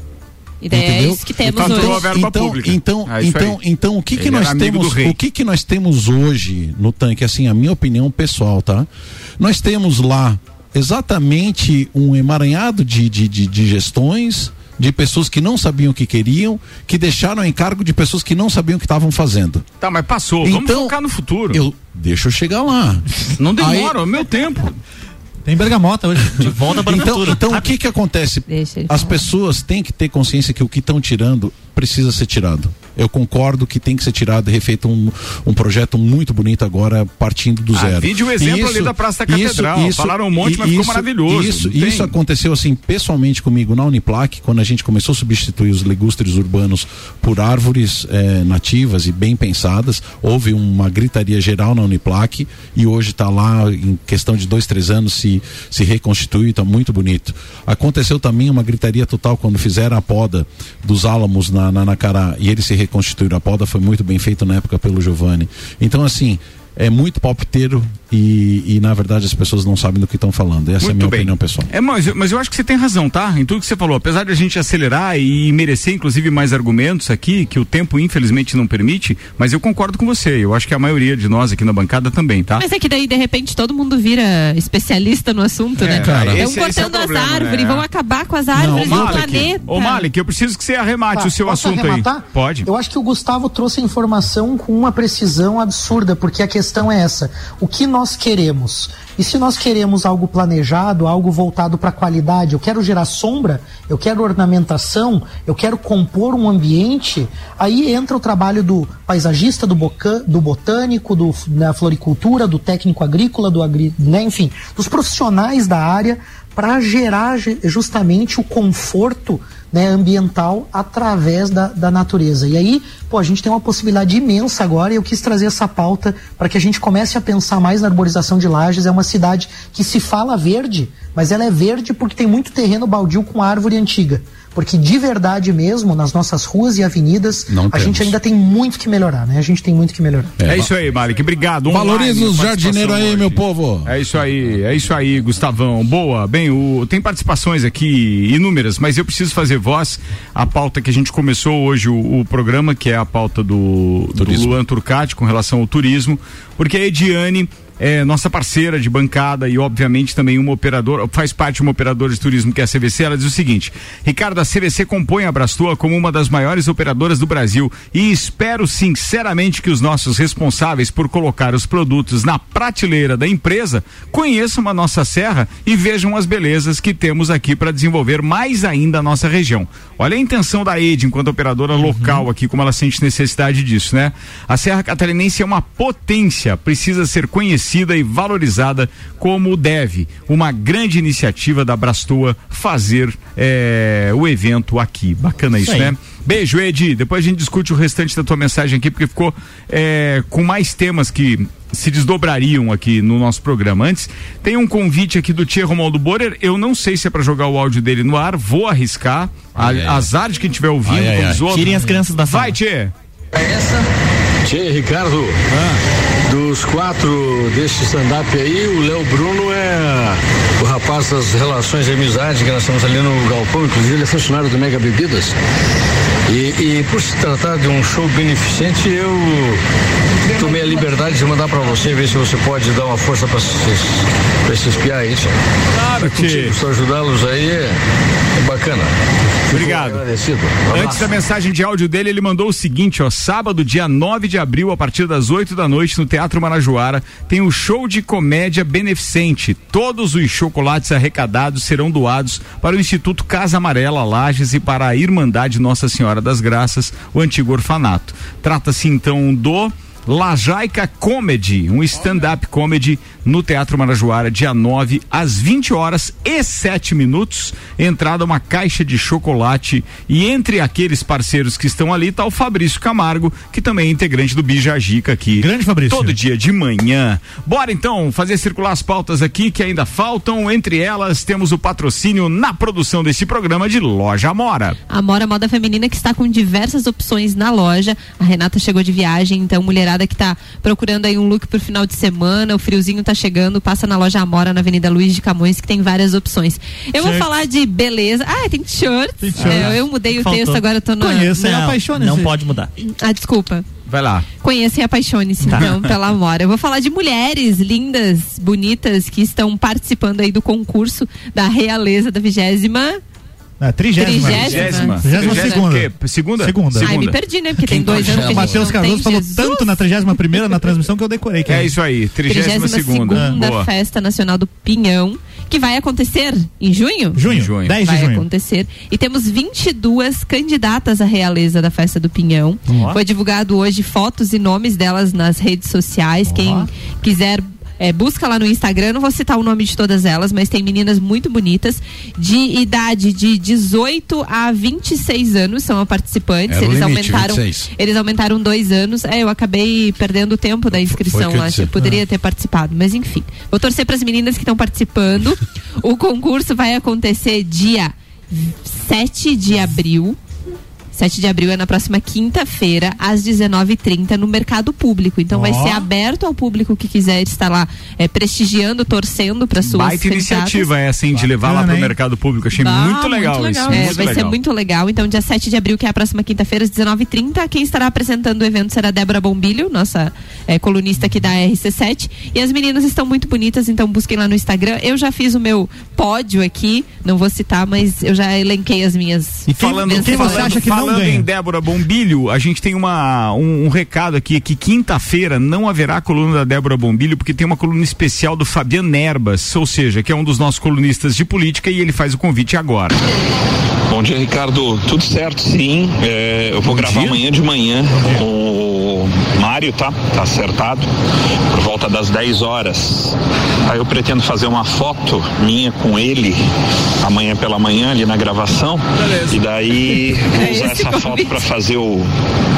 É isso que temos então, hoje. Então, então, É isso então, aí. então, o que que nós temos? O que que nós temos hoje no tanque? Assim, a minha opinião pessoal, tá? Nós temos lá exatamente um emaranhado de, de, de, de gestões, de pessoas que não sabiam o que queriam, que deixaram em cargo de pessoas que não sabiam o que estavam fazendo. Tá, mas passou. Vamos focar no futuro. Eu, deixa eu chegar lá. Não demora, Aí- é o meu tempo. Tem bergamota hoje. De volta para o então, futuro. então o que que acontece? As pessoas têm que ter consciência que o que estão tirando precisa ser tirado. Eu concordo que tem que ser tirado e refeito um, um projeto muito bonito agora, partindo do Ah, zero. vide o exemplo ali da Praça da Catedral. Falaram um monte, mas ficou maravilhoso. Isso, isso aconteceu assim pessoalmente comigo na Uniplac, quando a gente começou a substituir os legustres urbanos por árvores eh, nativas e bem pensadas. Houve uma gritaria geral na Uniplac e hoje está lá, em questão de dois, três anos, se, se reconstituiu e está muito bonito. Aconteceu também uma gritaria total quando fizeram a poda dos álamos na, na, na Cará e eles se reconstituíram. A poda foi muito bem feita na época pelo Giovanni. Então, assim. É muito palpiteiro e, e, na verdade, as pessoas não sabem do que estão falando. Essa é a Muito minha bem. opinião pessoal. É, mas, eu- mas eu acho que você tem razão, tá? Em tudo que você falou. Apesar de a gente acelerar e merecer, inclusive, mais argumentos aqui, que o tempo, infelizmente, não permite, mas eu concordo com você. Eu acho que a maioria de nós aqui na bancada também, tá? Mas é que daí, de repente, todo mundo vira especialista no assunto, É, né? cara, Vão esse- esse é o cortando problema, as árvores, né? vão acabar com as árvores do planeta. Ô, Malik, eu preciso que você arremate Tá, o seu assunto arrematar? aí. Pode. Eu acho que o Gustavo trouxe a informação com uma precisão absurda, porque a questão é essa: o que nós queremos? E se nós queremos algo planejado, algo voltado para a qualidade, eu quero gerar sombra, eu quero ornamentação, eu quero compor um ambiente, aí entra o trabalho do paisagista, do, boca, do botânico, do, da floricultura, do técnico agrícola, do agri, né, enfim, dos profissionais da área para gerar ge- justamente o conforto né, ambiental através da, da natureza. E aí, pô, a gente tem uma possibilidade imensa agora e eu quis trazer essa pauta para que a gente comece a pensar mais na arborização de lajes. É uma cidade que se fala verde, mas ela é verde porque tem muito terreno baldio com árvore antiga. Porque de verdade mesmo, nas nossas ruas e avenidas, Não a temos. gente ainda tem muito que melhorar, né? A gente tem muito que melhorar. É, isso aí, Malik. Obrigado. Valoriza Online, os participação jardineiros aí, hoje. meu povo. É isso aí, é isso aí, Gustavão. Boa. Bem, o, tem participações aqui inúmeras, mas eu preciso fazer voz à pauta que a gente começou hoje o, o programa, que é a pauta do, do Luan Turcati com relação ao turismo, porque a Ediane é nossa parceira de bancada e obviamente também uma operadora, faz parte de uma operadora de turismo que é a CVC, ela diz o seguinte, Ricardo, a CVC compõe a Brastua como uma das maiores operadoras do Brasil e espero sinceramente que os nossos responsáveis por colocar os produtos na prateleira da empresa conheçam a nossa serra e vejam as belezas que temos aqui para desenvolver mais ainda a nossa região. Olha a intenção da ED enquanto operadora local aqui, como ela sente necessidade disso, né? A Serra Catarinense é uma potência, precisa ser conhecida e valorizada como deve. Uma grande iniciativa da Brastoa fazer eh, o evento aqui. Bacana isso, Isso né? Beijo, Edi. Depois a gente discute o restante da tua mensagem aqui, porque ficou eh, com mais temas que se desdobrariam aqui no nosso programa. Antes, tem um convite aqui do Tia Romualdo Borer. Eu não sei se é para jogar o áudio dele no ar, vou arriscar. A- Ai, ai, ai. Azar de quem estiver ouvindo, Ai, ai, como ai. os outros. Tirem as crianças da sala. Vai, Tchê. Tchê, Ricardo, dos quatro desse stand-up aí, o Léo Bruno é o rapaz das relações de amizade, que nós estamos ali no galpão, inclusive ele é funcionário do Mega Bebidas. E, e por se tratar de um show beneficente, eu tomei a liberdade de mandar para você, ver se você pode dar uma força para esses, esses piá aí. Claro que. Se ajudá-los aí é, é bacana. Obrigado. Agradecido. Um Antes da mensagem de áudio dele, ele mandou o seguinte, ó, sábado, dia 9 de abril, a partir das 8 da noite, no Teatro Marajoara, tem o show de comédia beneficente. Todos os chocolates arrecadados serão doados para o Instituto Casa Amarela Lages e para a Irmandade Nossa Senhora das Graças, o antigo orfanato. Trata-se então do Lajaica Comedy, um stand-up comedy no Teatro Marajoara, dia 9, às 20 horas e 7 minutos. Entrada uma caixa de chocolate. E entre aqueles parceiros que estão ali está o Fabrício Camargo, que também é integrante do Bijagica aqui. Grande Fabrício. Todo dia de manhã. Bora então fazer circular as pautas aqui que ainda faltam. Entre elas, temos o patrocínio na produção desse programa de Loja Amora. A Mora Moda Feminina que está com diversas opções na loja. A Renata chegou de viagem, então mulherada que está procurando aí um look pro final de semana, o friozinho tá chegando, passa na loja Amora na Avenida Luiz de Camões que tem várias opções. Eu vou Shirts. falar de beleza. Ah, tem shorts. shorts. É, eu mudei o Faltou. texto, agora eu tô na Conheça e apaixone-se. Não pode mudar. Ah, desculpa. Vai lá. Conheça e apaixone-se, Tá. então, pela Amora. Eu vou falar de mulheres lindas, bonitas, que estão participando aí do concurso da realeza da vigésima. É, trigésima. Trigésima. Trigésima segunda. O quê? Segunda? Segunda. Ai, me perdi, né? Porque tem dois anos que Matheus Cardoso falou Jesus. tanto na 31 primeira na transmissão que eu decorei. Que É isso aí, 32 segunda. Boa. Festa Nacional do Pinhão, que vai acontecer em junho? Junho, Junho. 10 de vai junho. acontecer. E temos 22 candidatas à realeza da Festa do Pinhão. Ó. Foi divulgado hoje fotos e nomes delas nas redes sociais. Quem quiser é, busca lá no Instagram, não vou citar o nome de todas elas, mas tem meninas muito bonitas, de idade de 18 a 26 anos são a participantes. Era eles limite, aumentaram. 26. Eles aumentaram dois anos. É, eu acabei perdendo o tempo da inscrição eu disse. tipo, Poderia ter participado, mas enfim. Vou torcer para as meninas que estão participando. o concurso vai acontecer dia 7 de abril. 7 de abril é na próxima quinta-feira, às 19h30, no mercado público. Então vai Ó. ser aberto ao público que quiser estar lá é, prestigiando, torcendo para suas Baita iniciativa essa, hein, de levar lá pro mercado público. Achei Bah, muito legal isso. É, muito vai ser legal. muito legal. Então, dia 7 de abril, que é a próxima quinta-feira, às 19h30, quem estará apresentando o evento será Débora Bombilho, nossa é, colunista aqui da RC7. E as meninas estão muito bonitas, então busquem lá no Instagram. Eu já fiz o meu pódio aqui, não vou citar, mas eu já elenquei as minhas. E falando, menções. Falando, falando em Débora Bombilho, a gente tem uma, um, um recado aqui que quinta-feira não haverá coluna da Débora Bombilho porque tem uma coluna especial do Fabiano Nerbas, ou seja, que é um dos nossos colunistas de política e ele faz o convite agora. Bom dia, Ricardo. Tudo certo, sim. É, eu vou gravar amanhã de manhã com o Mário, tá? Tá acertado. Por volta das 10 horas. Aí eu pretendo fazer uma foto minha com ele amanhã pela manhã ali na gravação. E daí vou usar essa foto para fazer o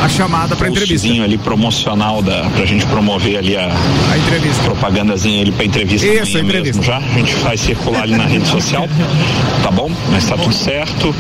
a chamada para entrevista ali promocional da pra gente promover ali a, a entrevista. propagandazinha ali para entrevista Isso, a entrevista. mesmo já. A gente vai circular ali na rede social, tá bom? Mas tá tudo certo.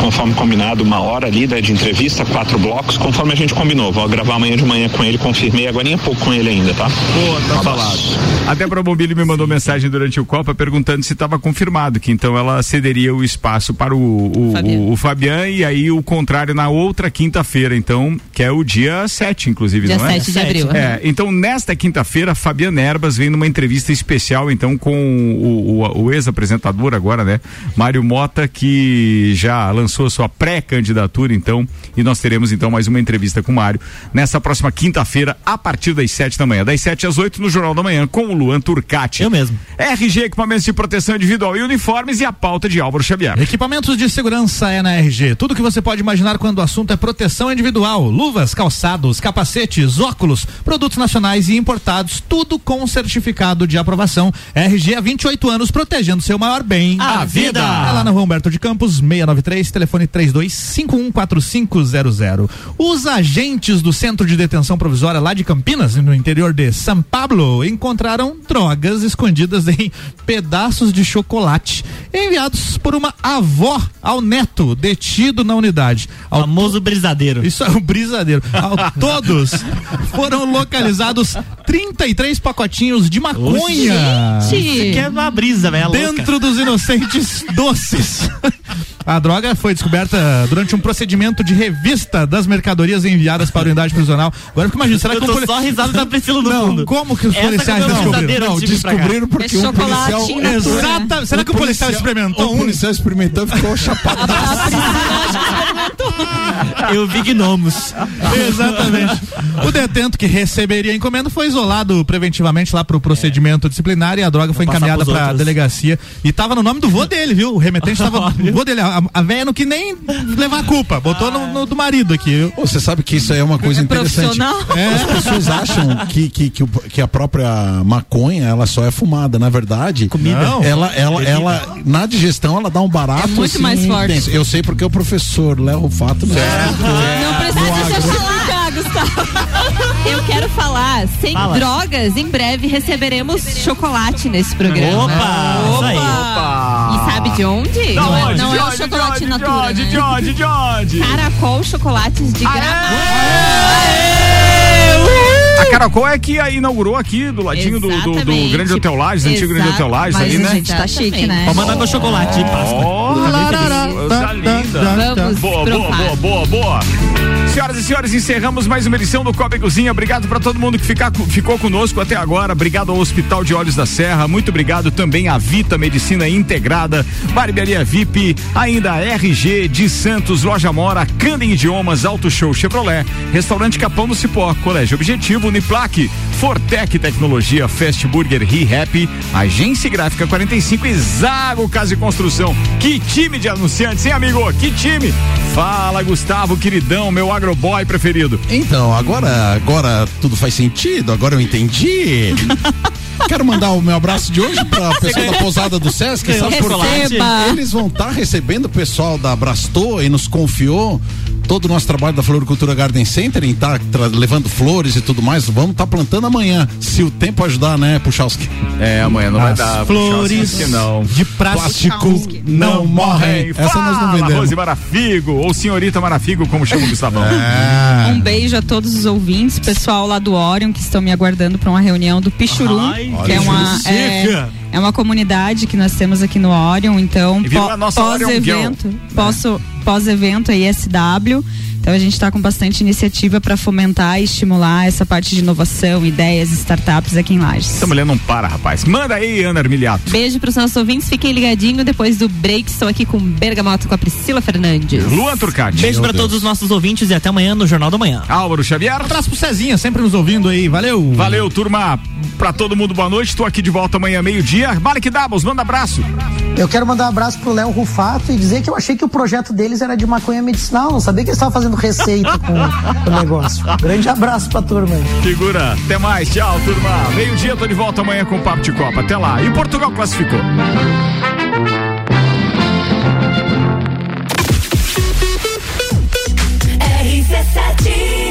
Conforme combinado, uma hora ali né, de entrevista, quatro blocos, conforme a gente combinou. Vou gravar amanhã de manhã com ele, confirmei agora há pouco com ele ainda, tá? Boa, tá Um falado. abraço. A Débora Bombilho me mandou mensagem durante o Copa perguntando se estava confirmado, que então ela cederia o espaço para o, o, Fabiano. o, o Fabian e aí o contrário na outra quinta-feira, então, que é o dia 7, inclusive, Dia não é? 7 de abril, É, então nesta quinta-feira, Fabiana Erbas vem numa entrevista especial, então, com o, o- o ex-apresentador agora, né? Mário Mota, que já lançou a sua pré-candidatura, então, e nós teremos então mais uma entrevista com o Mário nessa próxima quinta-feira, a partir das 7 da manhã, das 7 às 8 no Jornal da Manhã, com o Luan Turcati. Eu mesmo. RG Equipamentos de Proteção Individual e Uniformes e a pauta de Álvaro Xavier. Equipamentos de segurança é na RG. Tudo que você pode imaginar quando o assunto é proteção individual. Luvas, calçados, capacetes, óculos, produtos nacionais e importados, tudo com certificado de aprovação. RG há 28 anos protegendo seu maior bem. A vida. É lá na Rua Humberto de Campos, 693, telefone 32514500. Os agentes do Centro de Detenção Provisória lá de Campinas, no interior de São Paulo, encontraram drogas escondidas em pedaços de chocolate enviados por uma avó ao neto detido na unidade. Ao famoso brisadeiro. Isso é o brisadeiro. Ao todos foram localizados 33 pacotinhos de maconha. Gente! Aqui é uma brisa, velho. Dentro dos inocentes doces. A droga foi descoberta durante um procedimento de revista das mercadorias enviadas para a unidade prisional. Agora eu fico imaginando, será Eu que tô o poli- só risada da Priscila no Não, fundo. Como que os Essa policiais que eu tô descobriram? Não, descobriram porque É um policial. Exata. Será que o policial experimentou O um? policial experimentou e ficou chapado. Eu vi gnomos. Exatamente. O detento que receberia a encomenda foi isolado preventivamente lá pro procedimento disciplinar e a droga foi Vou passar encaminhada pra outros. delegacia. E tava no nome do vô dele, viu? O remetente tava no vô dele. A, a véia não que nem levar a culpa. Botou no, no do marido aqui, viu? Você sabe que isso aí é uma coisa interessante. É, As pessoas acham que, que, que, o- que a própria maconha ela só é fumada. Na verdade, Não. ela, ela, ela, na digestão, ela dá um barato. É muito assim, mais forte. denso. Eu sei porque o professor Léo Fato não Não precisa se explicar, Gustavo. Eu quero falar, sem Fala. drogas, em breve receberemos chocolate nesse programa. Opa! Isso aí. E sabe de onde? Da Não é- onde? não De é o onde? chocolate natura, De onde? né? Caracol Chocolates de Gramado. A Caracol é que aí inaugurou aqui do ladinho do, do, do. Grande Hotel Lages, antigo Grande. Hotel Lages Mas ali, né? gente tá chique, né? Pode mandar com chocolate de Páscoa. Oh, coisa linda. Vamos Boa, boa, boa, boa, boa. Senhoras e senhores, encerramos mais uma edição do Copa e Cozinha. Obrigado para todo mundo que ficou conosco até agora. Obrigado ao Hospital de Olhos da Serra. Muito obrigado também à Vita Medicina Integrada, Barbearia VIP, ainda a RG de Santos, Loja Mora, Candem Idiomas, Auto Show Chevrolet, Restaurante Capão do Cipó, Colégio Objetivo, Uniplaque, Fortec Tecnologia, Fast Burger, ReHap, Agência Gráfica 45 e Zago Casa e Construção. Que time de anunciantes, hein, amigo? Que time? Fala, Gustavo, queridão, meu agroboy preferido. Então, agora, agora tudo faz sentido, agora eu entendi. Quero mandar o meu abraço de hoje para a pessoa da pousada do Sesc, sabe por quê? Eles vão estar recebendo o pessoal da Brastou e nos confiou todo o nosso trabalho da Floricultura Garden Center em estar levando flores e tudo mais. Vamos estar plantando amanhã, se o tempo ajudar, né, Puchalski? É, amanhã não vai As dar. flores não. de plástico não morrem. Essa nós não Fala, vendemos. Rose Marafigo, ou senhorita Marafigo, como chama o Gustavão. É. Um beijo a todos os ouvintes, pessoal lá do Orion que estão me aguardando para uma reunião do Pichurum, Ai, que é uma é, é uma comunidade que nós temos aqui no Orion, então E vira pó- a nossa Orion pós-evento, posso pós-evento aí SW. Então a gente está com bastante iniciativa para fomentar e estimular essa parte de inovação, ideias, startups aqui em Lages. Essa mulher não para, rapaz. Manda aí, Ana Armiliato. Beijo pros nossos ouvintes, fiquem ligadinhos. Depois do break, estou aqui com Bergamoto com a Priscila Fernandes. Luan Turcati. Beijo pra todos os nossos ouvintes e até amanhã no Jornal da Manhã. Álvaro Xavier. Um abraço pro Cezinha, sempre nos ouvindo aí. Valeu. Valeu, turma. Pra todo mundo, boa noite. Tô aqui de volta amanhã, meio-dia. Malik Doubles, manda abraço. Eu quero mandar um abraço pro Léo Rufato e dizer que eu achei que o projeto deles era de maconha medicinal. Não sabia que eles estavam fazendo passando receita com o negócio. Grande abraço pra turma aí. Figura. Até mais. Tchau, turma. Meio-dia, tô de volta amanhã com o Papo de Copa. Até lá. E Portugal classificou. RC7